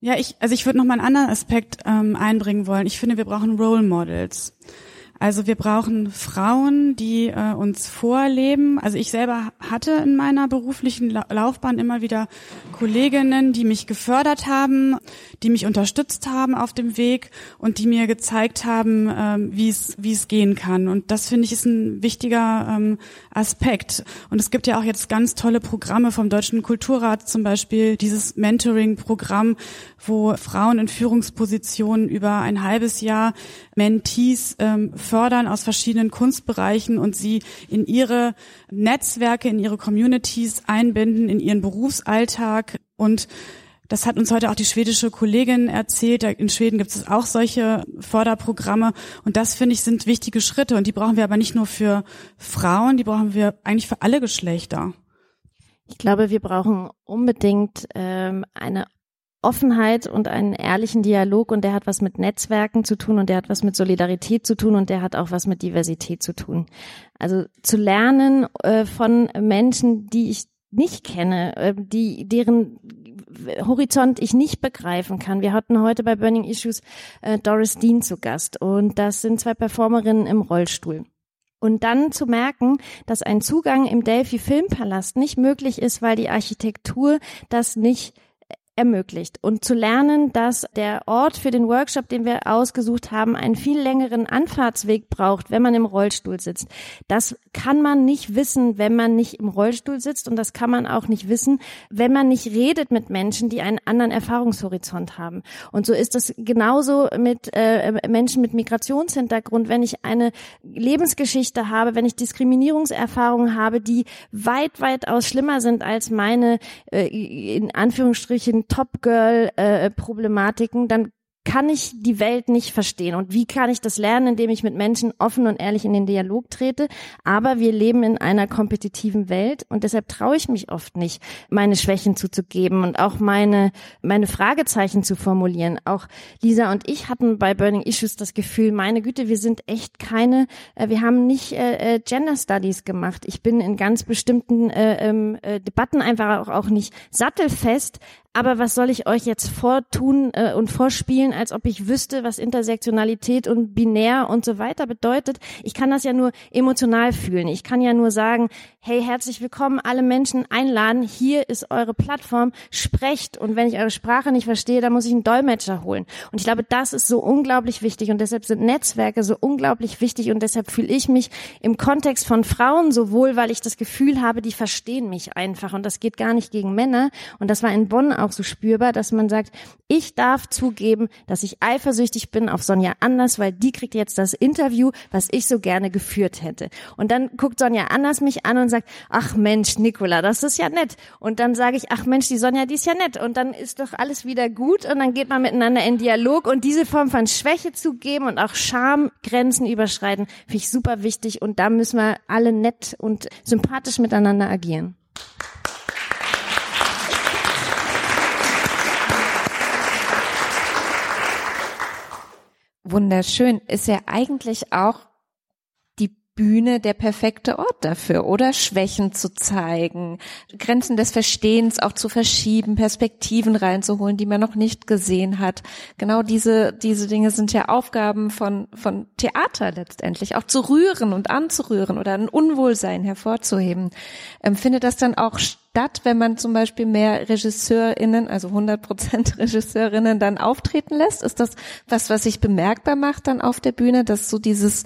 Ja, ich, also ich würde noch mal einen anderen Aspekt ähm, einbringen wollen. Ich finde, wir brauchen Role Models. Also wir brauchen Frauen, die äh, uns vorleben. Also ich selber hatte in meiner beruflichen La Laufbahn immer wieder Kolleginnen, die mich gefördert haben, die mich unterstützt haben auf dem Weg und die mir gezeigt haben, ähm, wie es wie es gehen kann. Und das finde ich ist ein wichtiger ähm, Aspekt. Und es gibt ja auch jetzt ganz tolle Programme vom Deutschen Kulturrat, zum Beispiel dieses Mentoring-Programm, wo Frauen in Führungspositionen über ein halbes Jahr Mentees ähm, fördern aus verschiedenen Kunstbereichen und sie in ihre Netzwerke, in ihre Communities einbinden, in ihren Berufsalltag und das hat uns heute auch die schwedische Kollegin erzählt. In Schweden gibt es auch solche Förderprogramme. Und das, finde ich, sind wichtige Schritte. Und die brauchen wir aber nicht nur für Frauen, die brauchen wir eigentlich für alle Geschlechter. Ich glaube, wir brauchen unbedingt ähm, eine Offenheit und einen ehrlichen Dialog und der hat was mit Netzwerken zu tun und der hat was mit Solidarität zu tun und der hat auch was mit Diversität zu tun. Also zu lernen äh, von Menschen, die ich nicht kenne, äh, die deren Horizont ich nicht begreifen kann. Wir hatten heute bei Burning Issues äh, Doris Dean zu Gast und das sind zwei Performerinnen im Rollstuhl. Und dann zu merken, dass ein Zugang im Delphi Filmpalast nicht möglich ist, weil die Architektur das nicht ermöglicht und zu lernen, dass der Ort für den Workshop, den wir ausgesucht haben, einen viel längeren Anfahrtsweg braucht, wenn man im Rollstuhl sitzt. Das kann man nicht wissen, wenn man nicht im Rollstuhl sitzt und das kann man auch nicht wissen, wenn man nicht redet mit Menschen, die einen anderen Erfahrungshorizont haben. Und so ist es genauso mit äh, Menschen mit Migrationshintergrund, wenn ich eine Lebensgeschichte habe, wenn ich Diskriminierungserfahrungen habe, die weit, weitaus schlimmer sind als meine äh, in Anführungsstrichen Top Girl äh, Problematiken, dann kann ich die Welt nicht verstehen. Und wie kann ich das lernen, indem ich mit Menschen offen und ehrlich in den Dialog trete? Aber wir leben in einer kompetitiven Welt und deshalb traue ich mich oft nicht, meine Schwächen zuzugeben und auch meine, meine Fragezeichen zu formulieren. Auch Lisa und ich hatten bei Burning Issues das Gefühl, meine Güte, wir sind echt keine, äh, wir haben nicht äh, äh Gender Studies gemacht. Ich bin in ganz bestimmten äh, ähm, äh, Debatten einfach auch, auch nicht sattelfest, aber was soll ich euch jetzt vortun äh, und vorspielen, als ob ich wüsste, was Intersektionalität und binär und so weiter bedeutet? Ich kann das ja nur emotional fühlen. Ich kann ja nur sagen, hey, herzlich willkommen, alle Menschen einladen. Hier ist eure Plattform. Sprecht. Und wenn ich eure Sprache nicht verstehe, dann muss ich einen Dolmetscher holen. Und ich glaube, das ist so unglaublich wichtig. Und deshalb sind Netzwerke so unglaublich wichtig. Und deshalb fühle ich mich im Kontext von Frauen so wohl, weil ich das Gefühl habe, die verstehen mich einfach. Und das geht gar nicht gegen Männer. Und das war in Bonn auch so spürbar, dass man sagt, ich darf zugeben, dass ich eifersüchtig bin auf Sonja Anders, weil die kriegt jetzt das Interview, was ich so gerne geführt hätte. Und dann guckt Sonja Anders mich an und sagt, ach Mensch, Nicola, das ist ja nett. Und dann sage ich, ach Mensch, die Sonja, die ist ja nett. Und dann ist doch alles wieder gut und dann geht man miteinander in Dialog und diese Form von Schwäche zugeben und auch Schamgrenzen überschreiten, finde ich super wichtig und da müssen wir alle nett und sympathisch miteinander agieren. Wunderschön. Ist ja eigentlich auch Bühne der perfekte Ort dafür, oder? Schwächen zu zeigen, Grenzen des Verstehens auch zu verschieben, Perspektiven reinzuholen, die man noch nicht gesehen hat. Genau diese, diese Dinge sind ja Aufgaben von, von Theater letztendlich, auch zu rühren und anzurühren oder ein Unwohlsein hervorzuheben. Ähm, findet das dann auch statt, wenn man zum Beispiel mehr RegisseurInnen, also 100 Prozent RegisseurInnen dann auftreten lässt? Ist das was, was sich bemerkbar macht dann auf der Bühne, dass so dieses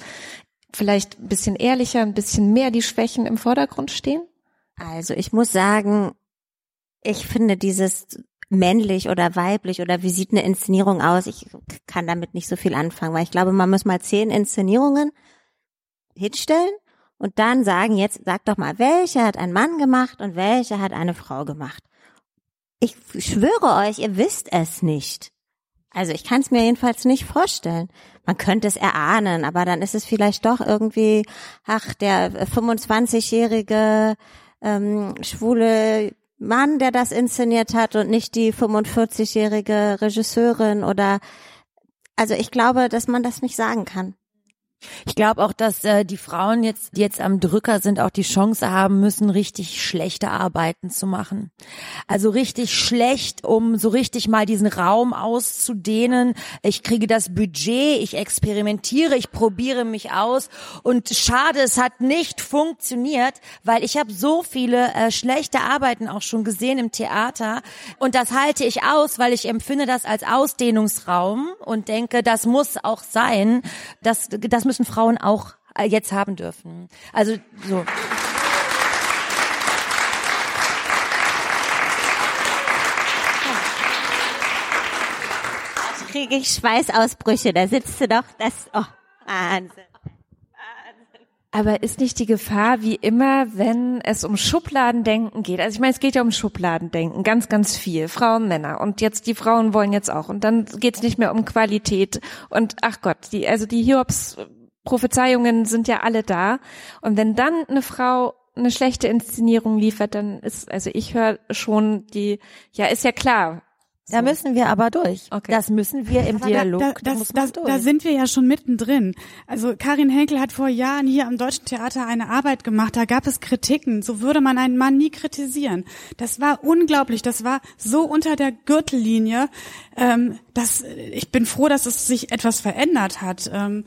vielleicht ein bisschen ehrlicher, ein bisschen mehr die Schwächen im Vordergrund stehen? Also ich muss sagen, ich finde dieses männlich oder weiblich oder wie sieht eine Inszenierung aus? Ich kann damit nicht so viel anfangen, weil ich glaube, man muss mal zehn Inszenierungen hinstellen und dann sagen, jetzt sag doch mal, welche hat ein Mann gemacht und welche hat eine Frau gemacht. Ich schwöre euch, ihr wisst es nicht. Also ich kann es mir jedenfalls nicht vorstellen. Man könnte es erahnen, aber dann ist es vielleicht doch irgendwie, ach, der 25-jährige ähm, schwule Mann, der das inszeniert hat und nicht die 45-jährige Regisseurin oder also ich glaube, dass man das nicht sagen kann. Ich glaube auch, dass äh, die Frauen jetzt, die jetzt am Drücker sind, auch die Chance haben müssen, richtig schlechte Arbeiten zu machen. Also richtig schlecht, um so richtig mal diesen Raum auszudehnen. Ich kriege das Budget, ich experimentiere, ich probiere mich aus und schade, es hat nicht funktioniert, weil ich habe so viele äh, schlechte Arbeiten auch schon gesehen im Theater und das halte ich aus, weil ich empfinde das als Ausdehnungsraum und denke, das muss auch sein. Das, das müssen Frauen auch äh, jetzt haben dürfen. Also so. kriege ich Schweißausbrüche. Da sitzt du doch, das, oh, Wahnsinn. Aber ist nicht die Gefahr, wie immer, wenn es um Schubladendenken geht? Also ich meine, es geht ja um Schubladendenken, ganz, ganz viel. Frauen, Männer. Und jetzt, die Frauen wollen jetzt auch. Und dann geht es nicht mehr um Qualität. Und ach Gott, die, also die Hiobs Prophezeiungen sind ja alle da. Und wenn dann eine Frau eine schlechte Inszenierung liefert, dann ist, also ich höre schon die, ja, ist ja klar, Da müssen wir aber durch. Okay. Das müssen wir im Aber Dialog. Da, da da, muss das, durch. da sind wir ja schon mittendrin. Also Karin Henkel hat vor Jahren hier am Deutschen Theater eine Arbeit gemacht. Da gab es Kritiken. So würde man einen Mann nie kritisieren. Das war unglaublich. Das war so unter der Gürtellinie. Ähm, dass, ich bin froh, dass es sich etwas verändert hat. Ähm,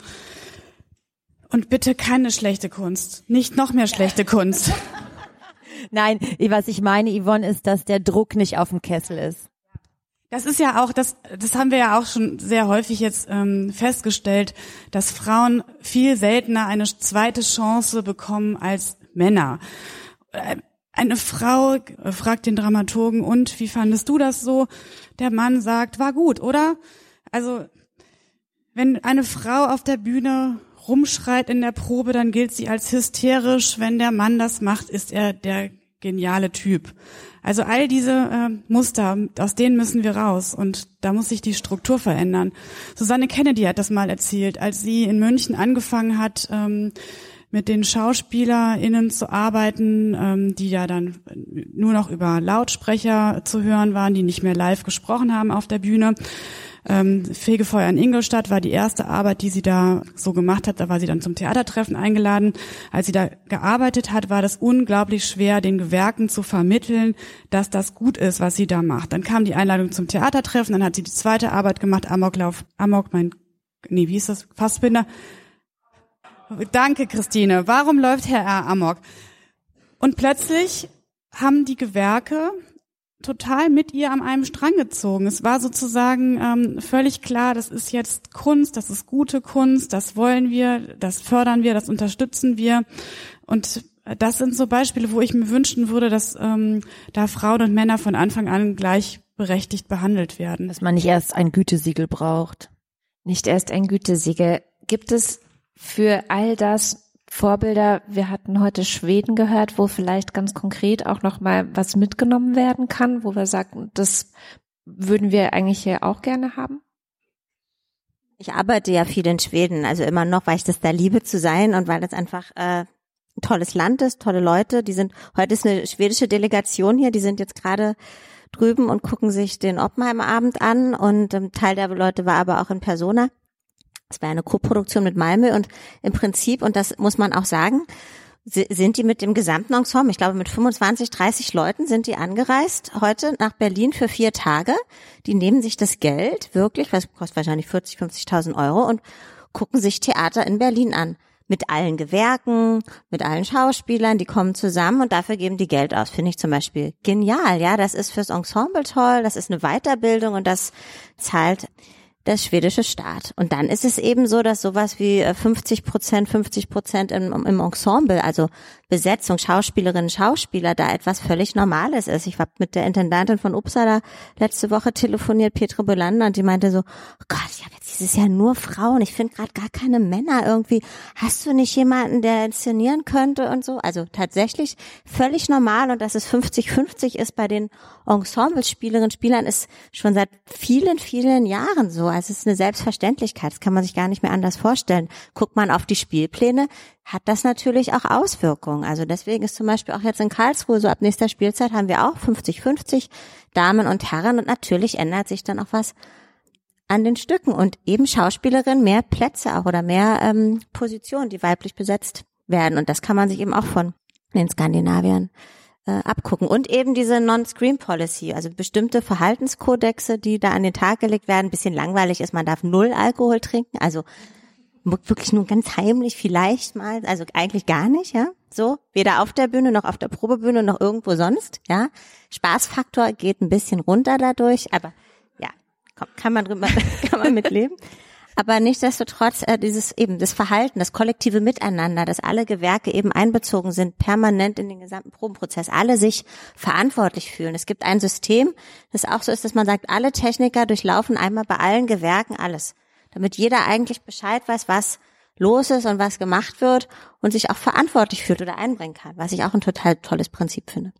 und bitte keine schlechte Kunst. Nicht noch mehr schlechte Kunst. Nein, was ich meine, Yvonne, ist, dass der Druck nicht auf dem Kessel ist. Das ist ja auch, das, das haben wir ja auch schon sehr häufig jetzt ähm, festgestellt, dass Frauen viel seltener eine zweite Chance bekommen als Männer. Äh, Eine Frau äh, fragt den Dramaturgen, und wie fandest du das so? Der Mann sagt, war gut, oder? Also, wenn eine Frau auf der Bühne rumschreit in der Probe, dann gilt sie als hysterisch. Wenn der Mann das macht, ist er der geniale Typ. Also all diese äh, Muster, aus denen müssen wir raus und da muss sich die Struktur verändern. Susanne Kennedy hat das mal erzählt, als sie in München angefangen hat, ähm, mit den SchauspielerInnen zu arbeiten, ähm, die ja dann nur noch über Lautsprecher zu hören waren, die nicht mehr live gesprochen haben auf der Bühne. Ähm, Fegefeuer in Ingolstadt war die erste Arbeit, die sie da so gemacht hat. Da war sie dann zum Theatertreffen eingeladen. Als sie da gearbeitet hat, war das unglaublich schwer, den Gewerken zu vermitteln, dass das gut ist, was sie da macht. Dann kam die Einladung zum Theatertreffen, dann hat sie die zweite Arbeit gemacht, Amoklauf, Amok, mein, nee, wie ist das? Fassbinder. Danke, Christine. Warum läuft Herr R. Amok? Und plötzlich haben die Gewerke total mit ihr an einem Strang gezogen. Es war sozusagen ähm, völlig klar, das ist jetzt Kunst, das ist gute Kunst, das wollen wir, das fördern wir, das unterstützen wir. Und das sind so Beispiele, wo ich mir wünschen würde, dass ähm, da Frauen und Männer von Anfang an gleichberechtigt behandelt werden. Dass man nicht erst ein Gütesiegel braucht. Nicht erst ein Gütesiegel. Gibt es für all das Vorbilder, wir hatten heute Schweden gehört, wo vielleicht ganz konkret auch noch mal was mitgenommen werden kann, wo wir sagen, das würden wir eigentlich hier auch gerne haben? Ich arbeite ja viel in Schweden, also immer noch, weil ich das da liebe zu sein und weil das einfach äh, ein tolles Land ist, tolle Leute. Die sind, heute ist eine schwedische Delegation hier, die sind jetzt gerade drüben und gucken sich den Oppenheim-Abend an und ähm, Teil der Leute war aber auch in Persona. Es war eine Co-Produktion mit Malmö und im Prinzip, und das muss man auch sagen, sind die mit dem gesamten Ensemble, ich glaube mit 25, 30 Leuten sind die angereist heute nach Berlin für vier Tage. Die nehmen sich das Geld wirklich, was kostet wahrscheinlich 40, 50.000 Euro und gucken sich Theater in Berlin an. Mit allen Gewerken, mit allen Schauspielern, die kommen zusammen und dafür geben die Geld aus. Finde ich zum Beispiel genial. Ja, das ist fürs Ensemble toll, das ist eine Weiterbildung und das zahlt das schwedische Staat. Und dann ist es eben so, dass sowas wie 50 Prozent, 50 Prozent im, im Ensemble, also Besetzung, Schauspielerinnen, Schauspieler, da etwas völlig Normales ist. Ich habe mit der Intendantin von Uppsala letzte Woche telefoniert, Petra Bolander, und die meinte so, oh Gott, ich habe jetzt dieses Jahr nur Frauen, ich finde gerade gar keine Männer irgendwie. Hast du nicht jemanden, der inszenieren könnte und so? Also tatsächlich völlig normal und dass es 50-50 ist bei den Ensemble-Spielerinnen Spielern ist schon seit vielen, vielen Jahren so. Also es ist eine Selbstverständlichkeit. Das kann man sich gar nicht mehr anders vorstellen. Guckt man auf die Spielpläne, hat das natürlich auch Auswirkungen. Also deswegen ist zum Beispiel auch jetzt in Karlsruhe so ab nächster Spielzeit haben wir auch 50-50 Damen und Herren und natürlich ändert sich dann auch was an den Stücken und eben Schauspielerinnen mehr Plätze auch oder mehr ähm, Positionen, die weiblich besetzt werden. Und das kann man sich eben auch von den Skandinaviern äh, abgucken. Und eben diese Non-Screen Policy, also bestimmte Verhaltenskodexe, die da an den Tag gelegt werden. Ein bisschen langweilig ist, man darf null Alkohol trinken, also wirklich nur ganz heimlich vielleicht mal, also eigentlich gar nicht, ja. So, weder auf der Bühne noch auf der Probebühne noch irgendwo sonst, ja. Spaßfaktor geht ein bisschen runter dadurch, aber ja, komm, kann man drüber, kann man mitleben. Aber nichtsdestotrotz äh, dieses eben das Verhalten, das kollektive Miteinander, dass alle Gewerke eben einbezogen sind, permanent in den gesamten Probenprozess, alle sich verantwortlich fühlen. Es gibt ein System, das auch so ist, dass man sagt, alle Techniker durchlaufen einmal bei allen Gewerken alles, damit jeder eigentlich Bescheid weiß, was los ist und was gemacht wird und sich auch verantwortlich fühlt oder einbringen kann, was ich auch ein total tolles Prinzip finde.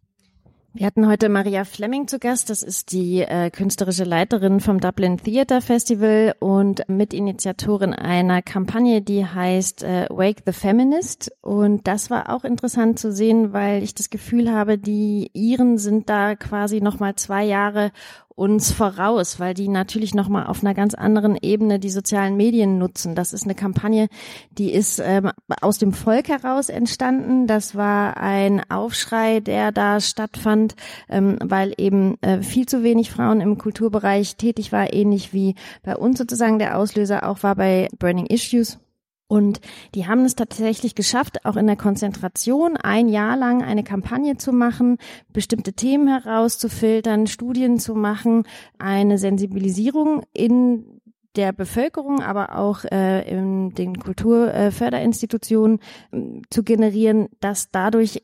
Wir hatten heute Maria Fleming zu Gast. Das ist die äh, künstlerische Leiterin vom Dublin Theatre Festival und Mitinitiatorin einer Kampagne, die heißt äh, Wake the Feminist. Und das war auch interessant zu sehen, weil ich das Gefühl habe, die Iren sind da quasi nochmal zwei Jahre uns voraus, weil die natürlich nochmal auf einer ganz anderen Ebene die sozialen Medien nutzen. Das ist eine Kampagne, die ist ähm, aus dem Volk heraus entstanden. Das war ein Aufschrei, der da stattfand, ähm, weil eben äh, viel zu wenig Frauen im Kulturbereich tätig war, ähnlich wie bei uns sozusagen der Auslöser auch war bei Burning Issues. Und die haben es tatsächlich geschafft, auch in der Konzentration ein Jahr lang eine Kampagne zu machen, bestimmte Themen herauszufiltern, Studien zu machen, eine Sensibilisierung in der Bevölkerung, aber auch äh, in den Kulturförderinstitutionen äh, zu generieren, dass dadurch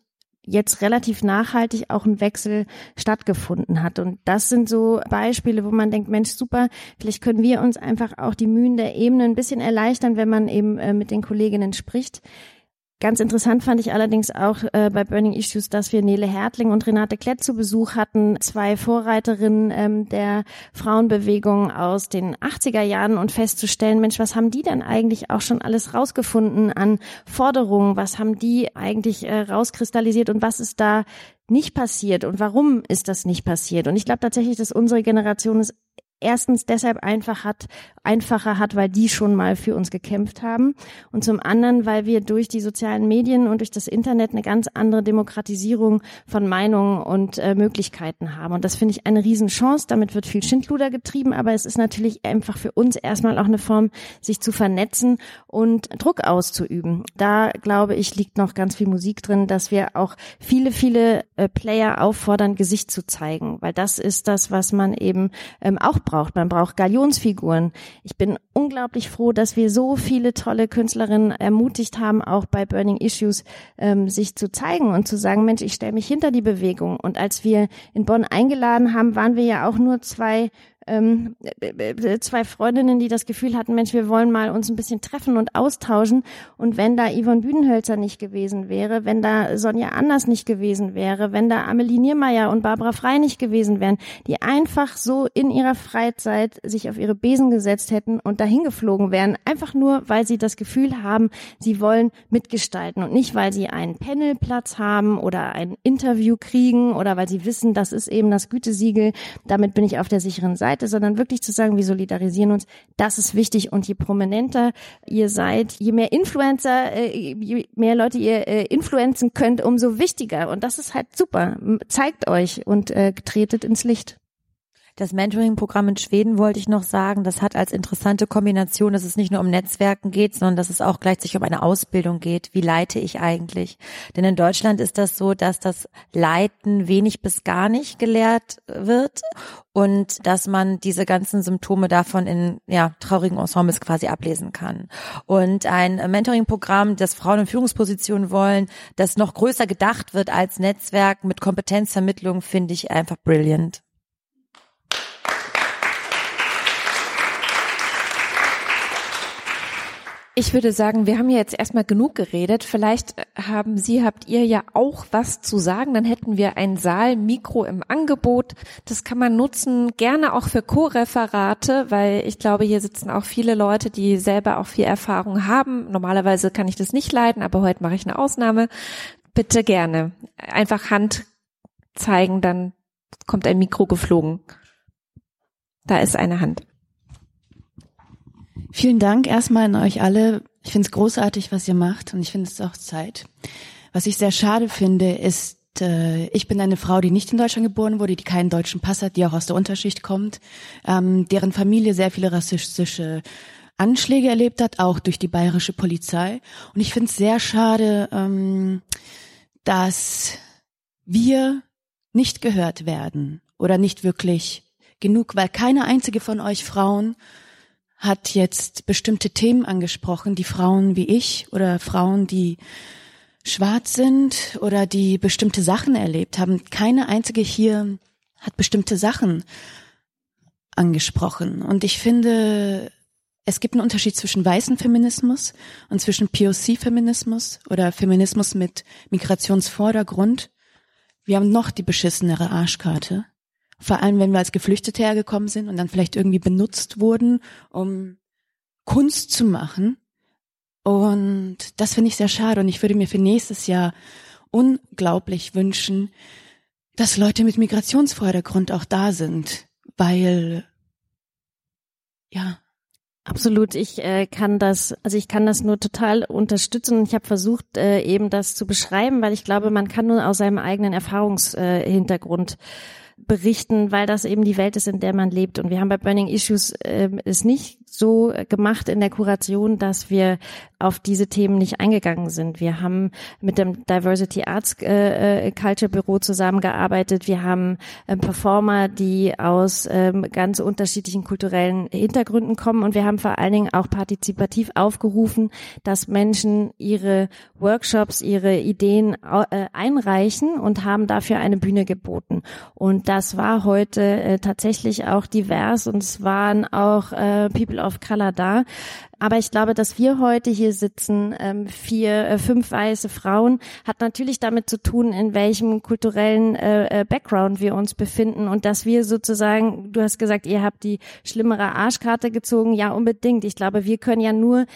jetzt relativ nachhaltig auch ein Wechsel stattgefunden hat. Und das sind so Beispiele, wo man denkt, Mensch, super, vielleicht können wir uns einfach auch die Mühen der Ebene ein bisschen erleichtern, wenn man eben äh, mit den Kolleginnen spricht. Ganz interessant fand ich allerdings auch äh, bei Burning Issues, dass wir Nele Hertling und Renate Klett zu Besuch hatten, zwei Vorreiterinnen ähm, der Frauenbewegung aus den 80er Jahren und festzustellen, Mensch, was haben die denn eigentlich auch schon alles rausgefunden an Forderungen? Was haben die eigentlich äh, rauskristallisiert und was ist da nicht passiert und warum ist das nicht passiert? Und ich glaube tatsächlich, dass unsere Generation es erstens deshalb einfach hat, einfacher hat, weil die schon mal für uns gekämpft haben und zum anderen, weil wir durch die sozialen Medien und durch das Internet eine ganz andere Demokratisierung von Meinungen und äh, Möglichkeiten haben. Und das finde ich eine Riesenchance. Damit wird viel Schindluder getrieben, aber es ist natürlich einfach für uns erstmal auch eine Form, sich zu vernetzen und Druck auszuüben. Da glaube ich, liegt noch ganz viel Musik drin, dass wir auch viele, viele äh, Player auffordern, Gesicht zu zeigen, weil das ist das, was man eben ähm, auch braucht. Man braucht Galionsfiguren. Ich bin unglaublich froh, dass wir so viele tolle Künstlerinnen ermutigt haben, auch bei Burning Issues ähm, sich zu zeigen und zu sagen, Mensch, ich stelle mich hinter die Bewegung. Und als wir in Bonn eingeladen haben, waren wir ja auch nur zwei ähm, äh, zwei Freundinnen, die das Gefühl hatten, Mensch, wir wollen mal uns ein bisschen treffen und austauschen. Und wenn da Yvonne Büdenhölzer nicht gewesen wäre, wenn da Sonja Anders nicht gewesen wäre, wenn da Amelie Niermeier und Barbara Frei nicht gewesen wären, die einfach so in ihrer Freizeit sich auf ihre Besen gesetzt hätten und dahin geflogen wären, einfach nur, weil sie das Gefühl haben, sie wollen mitgestalten und nicht, weil sie einen Panelplatz haben oder ein Interview kriegen oder weil sie wissen, das ist eben das Gütesiegel, damit bin ich auf der sicheren Seite Seite, sondern wirklich zu sagen, wir solidarisieren uns. Das ist wichtig und je prominenter ihr seid, je mehr Influencer, äh, je mehr Leute ihr äh, influenzen könnt, umso wichtiger. Und das ist halt super. Zeigt euch und äh, tretet ins Licht. Das Mentoring-Programm in Schweden wollte ich noch sagen, das hat als interessante Kombination, dass es nicht nur um Netzwerken geht, sondern dass es auch gleichzeitig um eine Ausbildung geht. Wie leite ich eigentlich? Denn in Deutschland ist das so, dass das Leiten wenig bis gar nicht gelehrt wird und dass man diese ganzen Symptome davon in ja, traurigen Ensembles quasi ablesen kann. Und ein Mentoring-Programm, das Frauen in Führungspositionen wollen, das noch größer gedacht wird als Netzwerk mit Kompetenzvermittlung, finde ich einfach brilliant. Ich würde sagen, wir haben ja jetzt erstmal genug geredet. Vielleicht haben Sie, habt ihr ja auch was zu sagen. Dann hätten wir ein Saalmikro im Angebot. Das kann man nutzen, gerne auch für Co-Referate, weil ich glaube, hier sitzen auch viele Leute, die selber auch viel Erfahrung haben. Normalerweise kann ich das nicht leiden, aber heute mache ich eine Ausnahme. Bitte gerne. Einfach Hand zeigen, dann kommt ein Mikro geflogen. Da ist eine Hand. Vielen Dank erstmal an euch alle. Ich finde es großartig, was ihr macht und ich finde es auch Zeit. Was ich sehr schade finde, ist, äh, ich bin eine Frau, die nicht in Deutschland geboren wurde, die keinen deutschen Pass hat, die auch aus der Unterschicht kommt, ähm, deren Familie sehr viele rassistische Anschläge erlebt hat, auch durch die bayerische Polizei. Und ich finde es sehr schade, ähm, dass wir nicht gehört werden oder nicht wirklich genug, weil keine einzige von euch Frauen hat jetzt bestimmte Themen angesprochen, die Frauen wie ich oder Frauen, die schwarz sind oder die bestimmte Sachen erlebt haben. Keine einzige hier hat bestimmte Sachen angesprochen. Und ich finde, es gibt einen Unterschied zwischen weißen Feminismus und zwischen POC-Feminismus oder Feminismus mit Migrationsvordergrund. Wir haben noch die beschissenere Arschkarte. Vor allem, wenn wir als Geflüchtete hergekommen sind und dann vielleicht irgendwie benutzt wurden, um Kunst zu machen. Und das finde ich sehr schade. Und ich würde mir für nächstes Jahr unglaublich wünschen, dass Leute mit Migrationsvordergrund auch da sind. weil ja, Absolut, ich äh, kann das, also ich kann das nur total unterstützen. Ich habe versucht, äh, eben das zu beschreiben, weil ich glaube, man kann nur aus seinem eigenen Erfahrungshintergrund äh, berichten, weil das eben die Welt ist, in der man lebt. Und wir haben bei Burning Issues äh, es nicht so gemacht in der Kuration, dass wir auf diese Themen nicht eingegangen sind. Wir haben mit dem Diversity Arts äh, äh Culture Büro zusammengearbeitet. Wir haben äh, Performer, die aus äh, ganz unterschiedlichen kulturellen Hintergründen kommen. Und wir haben vor allen Dingen auch partizipativ aufgerufen, dass Menschen ihre Workshops, ihre Ideen äh, einreichen und haben dafür eine Bühne geboten. Und das war heute äh, tatsächlich auch divers und es waren auch äh, People of Color da. Aber ich glaube, dass wir heute hier sitzen, ähm, vier, äh, fünf weiße Frauen, hat natürlich damit zu tun, in welchem kulturellen äh, äh, Background wir uns befinden und dass wir sozusagen, du hast gesagt, ihr habt die schlimmere Arschkarte gezogen, ja unbedingt. Ich glaube, wir können ja nur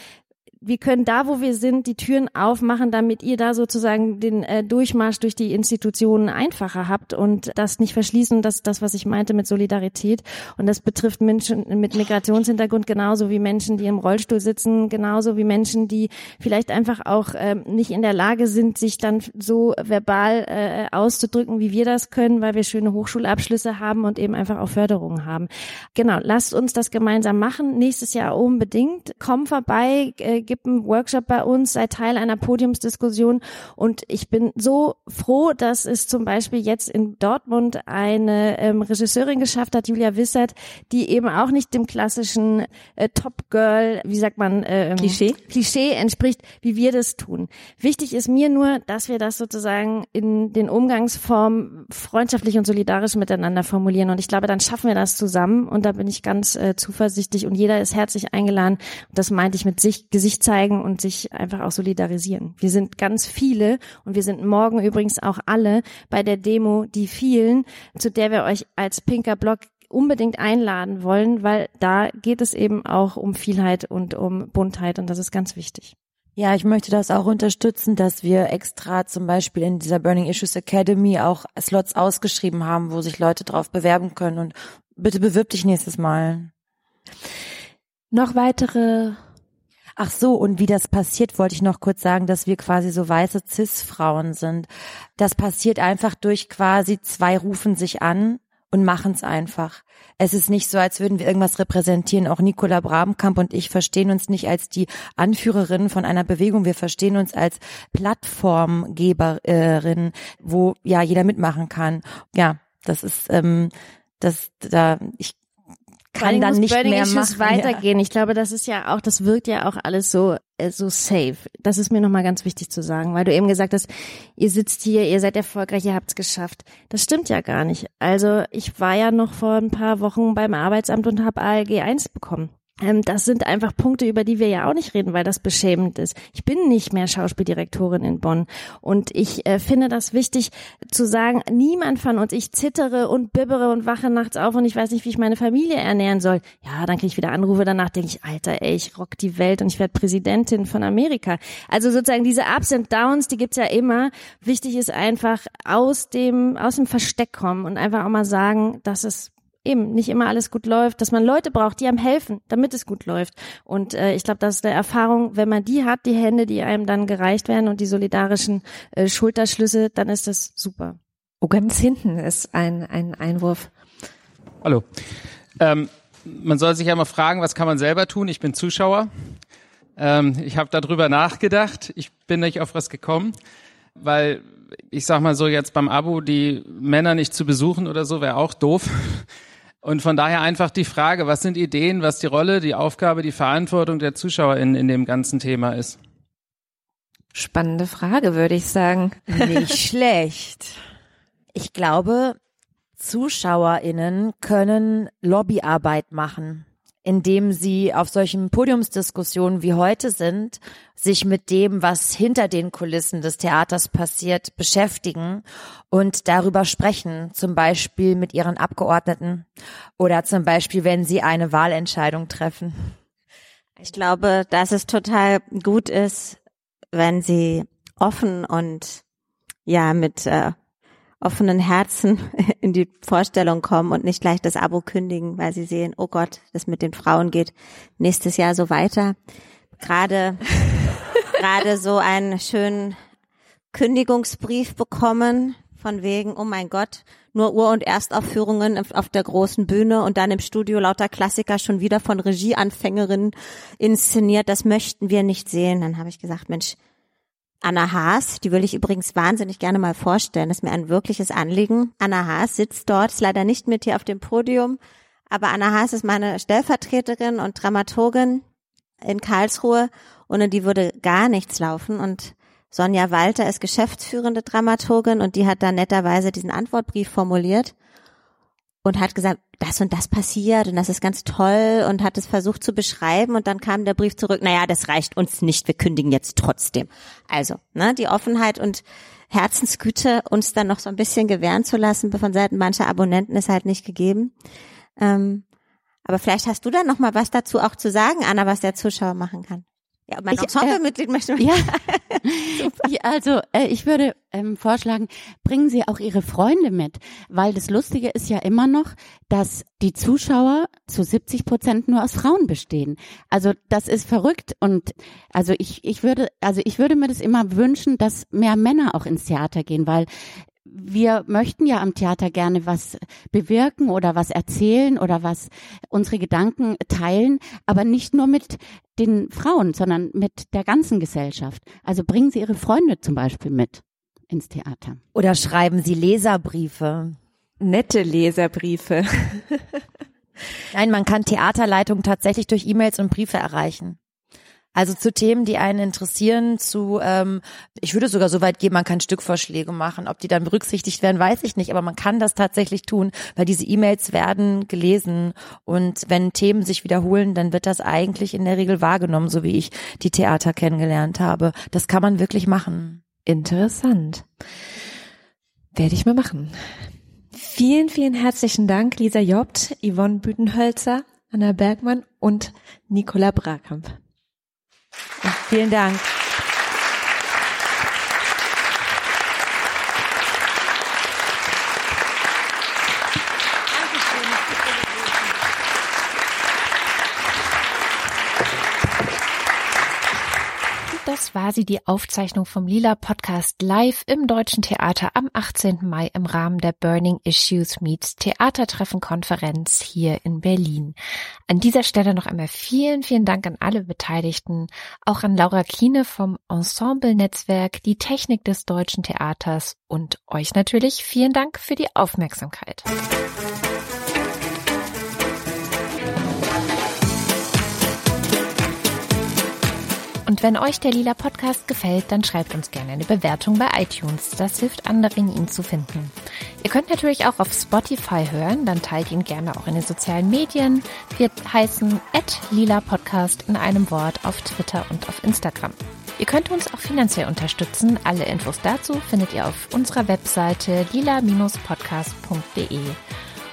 wir können da, wo wir sind, die Türen aufmachen, damit ihr da sozusagen den äh, Durchmarsch durch die Institutionen einfacher habt und das nicht verschließen. Das ist das, was ich meinte mit Solidarität. Und das betrifft Menschen mit Migrationshintergrund genauso wie Menschen, die im Rollstuhl sitzen, genauso wie Menschen, die vielleicht einfach auch ähm, nicht in der Lage sind, sich dann so verbal äh, auszudrücken, wie wir das können, weil wir schöne Hochschulabschlüsse haben und eben einfach auch Förderungen haben. Genau, lasst uns das gemeinsam machen. Nächstes Jahr unbedingt. Komm vorbei, äh, gibt einen Workshop bei uns, sei Teil einer Podiumsdiskussion. Und ich bin so froh, dass es zum Beispiel jetzt in Dortmund eine ähm, Regisseurin geschafft hat, Julia Wissert, die eben auch nicht dem klassischen äh, Top Girl, wie sagt man, äh, Klischee? Klischee entspricht, wie wir das tun. Wichtig ist mir nur, dass wir das sozusagen in den Umgangsformen freundschaftlich und solidarisch miteinander formulieren. Und ich glaube, dann schaffen wir das zusammen. Und da bin ich ganz äh, zuversichtlich. Und jeder ist herzlich eingeladen. Und das meinte ich mit sich, Gesicht zeigen und sich einfach auch solidarisieren. Wir sind ganz viele und wir sind morgen übrigens auch alle bei der Demo, die vielen, zu der wir euch als Pinker Block unbedingt einladen wollen, weil da geht es eben auch um Vielheit und um Buntheit und das ist ganz wichtig. Ja, ich möchte das auch unterstützen, dass wir extra zum Beispiel in dieser Burning Issues Academy auch Slots ausgeschrieben haben, wo sich Leute drauf bewerben können und bitte bewirb dich nächstes Mal. Noch weitere Ach so, und wie das passiert, wollte ich noch kurz sagen, dass wir quasi so weiße Cis-Frauen sind. Das passiert einfach durch quasi zwei rufen sich an und machen es einfach. Es ist nicht so, als würden wir irgendwas repräsentieren. Auch Nicola Brabenkamp und ich verstehen uns nicht als die Anführerin von einer Bewegung. Wir verstehen uns als Plattformgeberin, wo ja jeder mitmachen kann. Ja, das ist ähm, das da ich kann dann nicht Burning mehr Issues machen. weitergehen. Ja. Ich glaube, das ist ja auch, das wirkt ja auch alles so äh, so safe. Das ist mir nochmal ganz wichtig zu sagen, weil du eben gesagt hast, ihr sitzt hier, ihr seid erfolgreich, ihr habt's geschafft. Das stimmt ja gar nicht. Also ich war ja noch vor ein paar Wochen beim Arbeitsamt und habe ALG 1 bekommen. Ähm, das sind einfach Punkte, über die wir ja auch nicht reden, weil das beschämend ist. Ich bin nicht mehr Schauspieldirektorin in Bonn und ich äh, finde das wichtig zu sagen, niemand von uns, ich zittere und bibbere und wache nachts auf und ich weiß nicht, wie ich meine Familie ernähren soll. Ja, dann kriege ich wieder Anrufe, danach denke ich, Alter, ey, ich rock die Welt und ich werde Präsidentin von Amerika. Also sozusagen diese Ups and Downs, die gibt's ja immer. Wichtig ist einfach aus dem, aus dem Versteck kommen und einfach auch mal sagen, dass es eben nicht immer alles gut läuft, dass man Leute braucht, die einem helfen, damit es gut läuft. Und äh, ich glaube, das ist eine Erfahrung, wenn man die hat, die Hände, die einem dann gereicht werden und die solidarischen äh, Schulterschlüsse, dann ist das super. Oh, ganz hinten ist ein, ein Einwurf. Hallo. Ähm, man soll sich ja mal fragen, was kann man selber tun? Ich bin Zuschauer. Ähm, ich habe darüber nachgedacht. Ich bin nicht auf was gekommen, weil ich sag mal so jetzt beim Abo die Männer nicht zu besuchen oder so wäre auch doof. Und von daher einfach die Frage, was sind Ideen, was die Rolle, die Aufgabe, die Verantwortung der Zuschauer in, in dem ganzen Thema ist? Spannende Frage, würde ich sagen. Nicht schlecht. Ich glaube, ZuschauerInnen können Lobbyarbeit machen indem sie auf solchen Podiumsdiskussionen wie heute sind, sich mit dem, was hinter den Kulissen des Theaters passiert, beschäftigen und darüber sprechen, zum Beispiel mit ihren Abgeordneten oder zum Beispiel, wenn sie eine Wahlentscheidung treffen. Ich glaube, dass es total gut ist, wenn sie offen und ja mit äh, offenen Herzen in die Vorstellung kommen und nicht gleich das Abo kündigen, weil sie sehen, oh Gott, das mit den Frauen geht nächstes Jahr so weiter. Gerade, gerade so einen schönen Kündigungsbrief bekommen von wegen, oh mein Gott, nur Ur- und Erstaufführungen auf der großen Bühne und dann im Studio lauter Klassiker schon wieder von Regieanfängerinnen inszeniert. Das möchten wir nicht sehen. Dann habe ich gesagt, Mensch, Anna Haas, die will ich übrigens wahnsinnig gerne mal vorstellen, das ist mir ein wirkliches Anliegen. Anna Haas sitzt dort, ist leider nicht mit hier auf dem Podium, aber Anna Haas ist meine Stellvertreterin und Dramaturgin in Karlsruhe. Ohne die würde gar nichts laufen und Sonja Walter ist geschäftsführende Dramaturgin und die hat dann netterweise diesen Antwortbrief formuliert und hat gesagt, das und das passiert und das ist ganz toll und hat es versucht zu beschreiben und dann kam der Brief zurück, naja, das reicht uns nicht, wir kündigen jetzt trotzdem. Also, ne, die Offenheit und Herzensgüte, uns dann noch so ein bisschen gewähren zu lassen von Seiten mancher Abonnenten ist halt nicht gegeben. Ähm, aber vielleicht hast du dann noch mal was dazu auch zu sagen, Anna, was der Zuschauer machen kann. Ja, mein Ich, Ensemblemitglied möchte Ja, ich, also äh, ich würde ähm, vorschlagen, bringen Sie auch Ihre Freunde mit, weil das Lustige ist ja immer noch, dass die Zuschauer zu 70 Prozent nur aus Frauen bestehen. Also das ist verrückt. Und also ich ich würde also ich würde mir das immer wünschen, dass mehr Männer auch ins Theater gehen, weil wir möchten ja am Theater gerne was bewirken oder was erzählen oder was unsere Gedanken teilen, aber nicht nur mit den Frauen, sondern mit der ganzen Gesellschaft. Also bringen Sie Ihre Freunde zum Beispiel mit ins Theater. Oder schreiben Sie Leserbriefe. Nette Leserbriefe. Nein, man kann Theaterleitung tatsächlich durch E-Mails und Briefe erreichen. Also zu Themen, die einen interessieren, zu, ähm, ich würde sogar so weit gehen, man kann Stückvorschläge machen. Ob die dann berücksichtigt werden, weiß ich nicht, aber man kann das tatsächlich tun, weil diese E-Mails werden gelesen und wenn Themen sich wiederholen, dann wird das eigentlich in der Regel wahrgenommen, so wie ich die Theater kennengelernt habe. Das kann man wirklich machen. Interessant. Werde ich mal machen. Vielen, vielen herzlichen Dank, Lisa Jobt, Yvonne Bütenhölzer, Anna Bergmann und Nicola Brakamp. Vielen Dank. Sie, die Aufzeichnung vom Lila Podcast live im Deutschen Theater am 18. Mai im Rahmen der Burning Issues Meets Theatertreffen Konferenz hier in Berlin. An dieser Stelle noch einmal vielen, vielen Dank an alle Beteiligten, auch an Laura Kiene vom Ensemble Netzwerk, die Technik des Deutschen Theaters und euch natürlich vielen Dank für die Aufmerksamkeit. Und wenn euch der Lila Podcast gefällt, dann schreibt uns gerne eine Bewertung bei iTunes. Das hilft anderen, ihn zu finden. Ihr könnt natürlich auch auf Spotify hören, dann teilt ihn gerne auch in den sozialen Medien. Wir heißen Lila Podcast in einem Wort auf Twitter und auf Instagram. Ihr könnt uns auch finanziell unterstützen. Alle Infos dazu findet ihr auf unserer Webseite lila-podcast.de.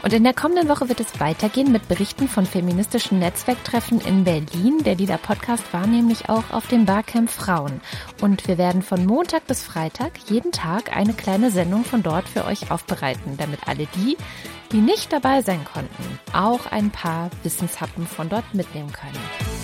Und in der kommenden Woche wird es weitergehen mit Berichten von feministischen Netzwerktreffen in Berlin. Der Lila Podcast war nämlich auch auf dem Barcamp Frauen. Und wir werden von Montag bis Freitag jeden Tag eine kleine Sendung von dort für euch aufbereiten, damit alle die, die nicht dabei sein konnten, auch ein paar Wissenshappen von dort mitnehmen können.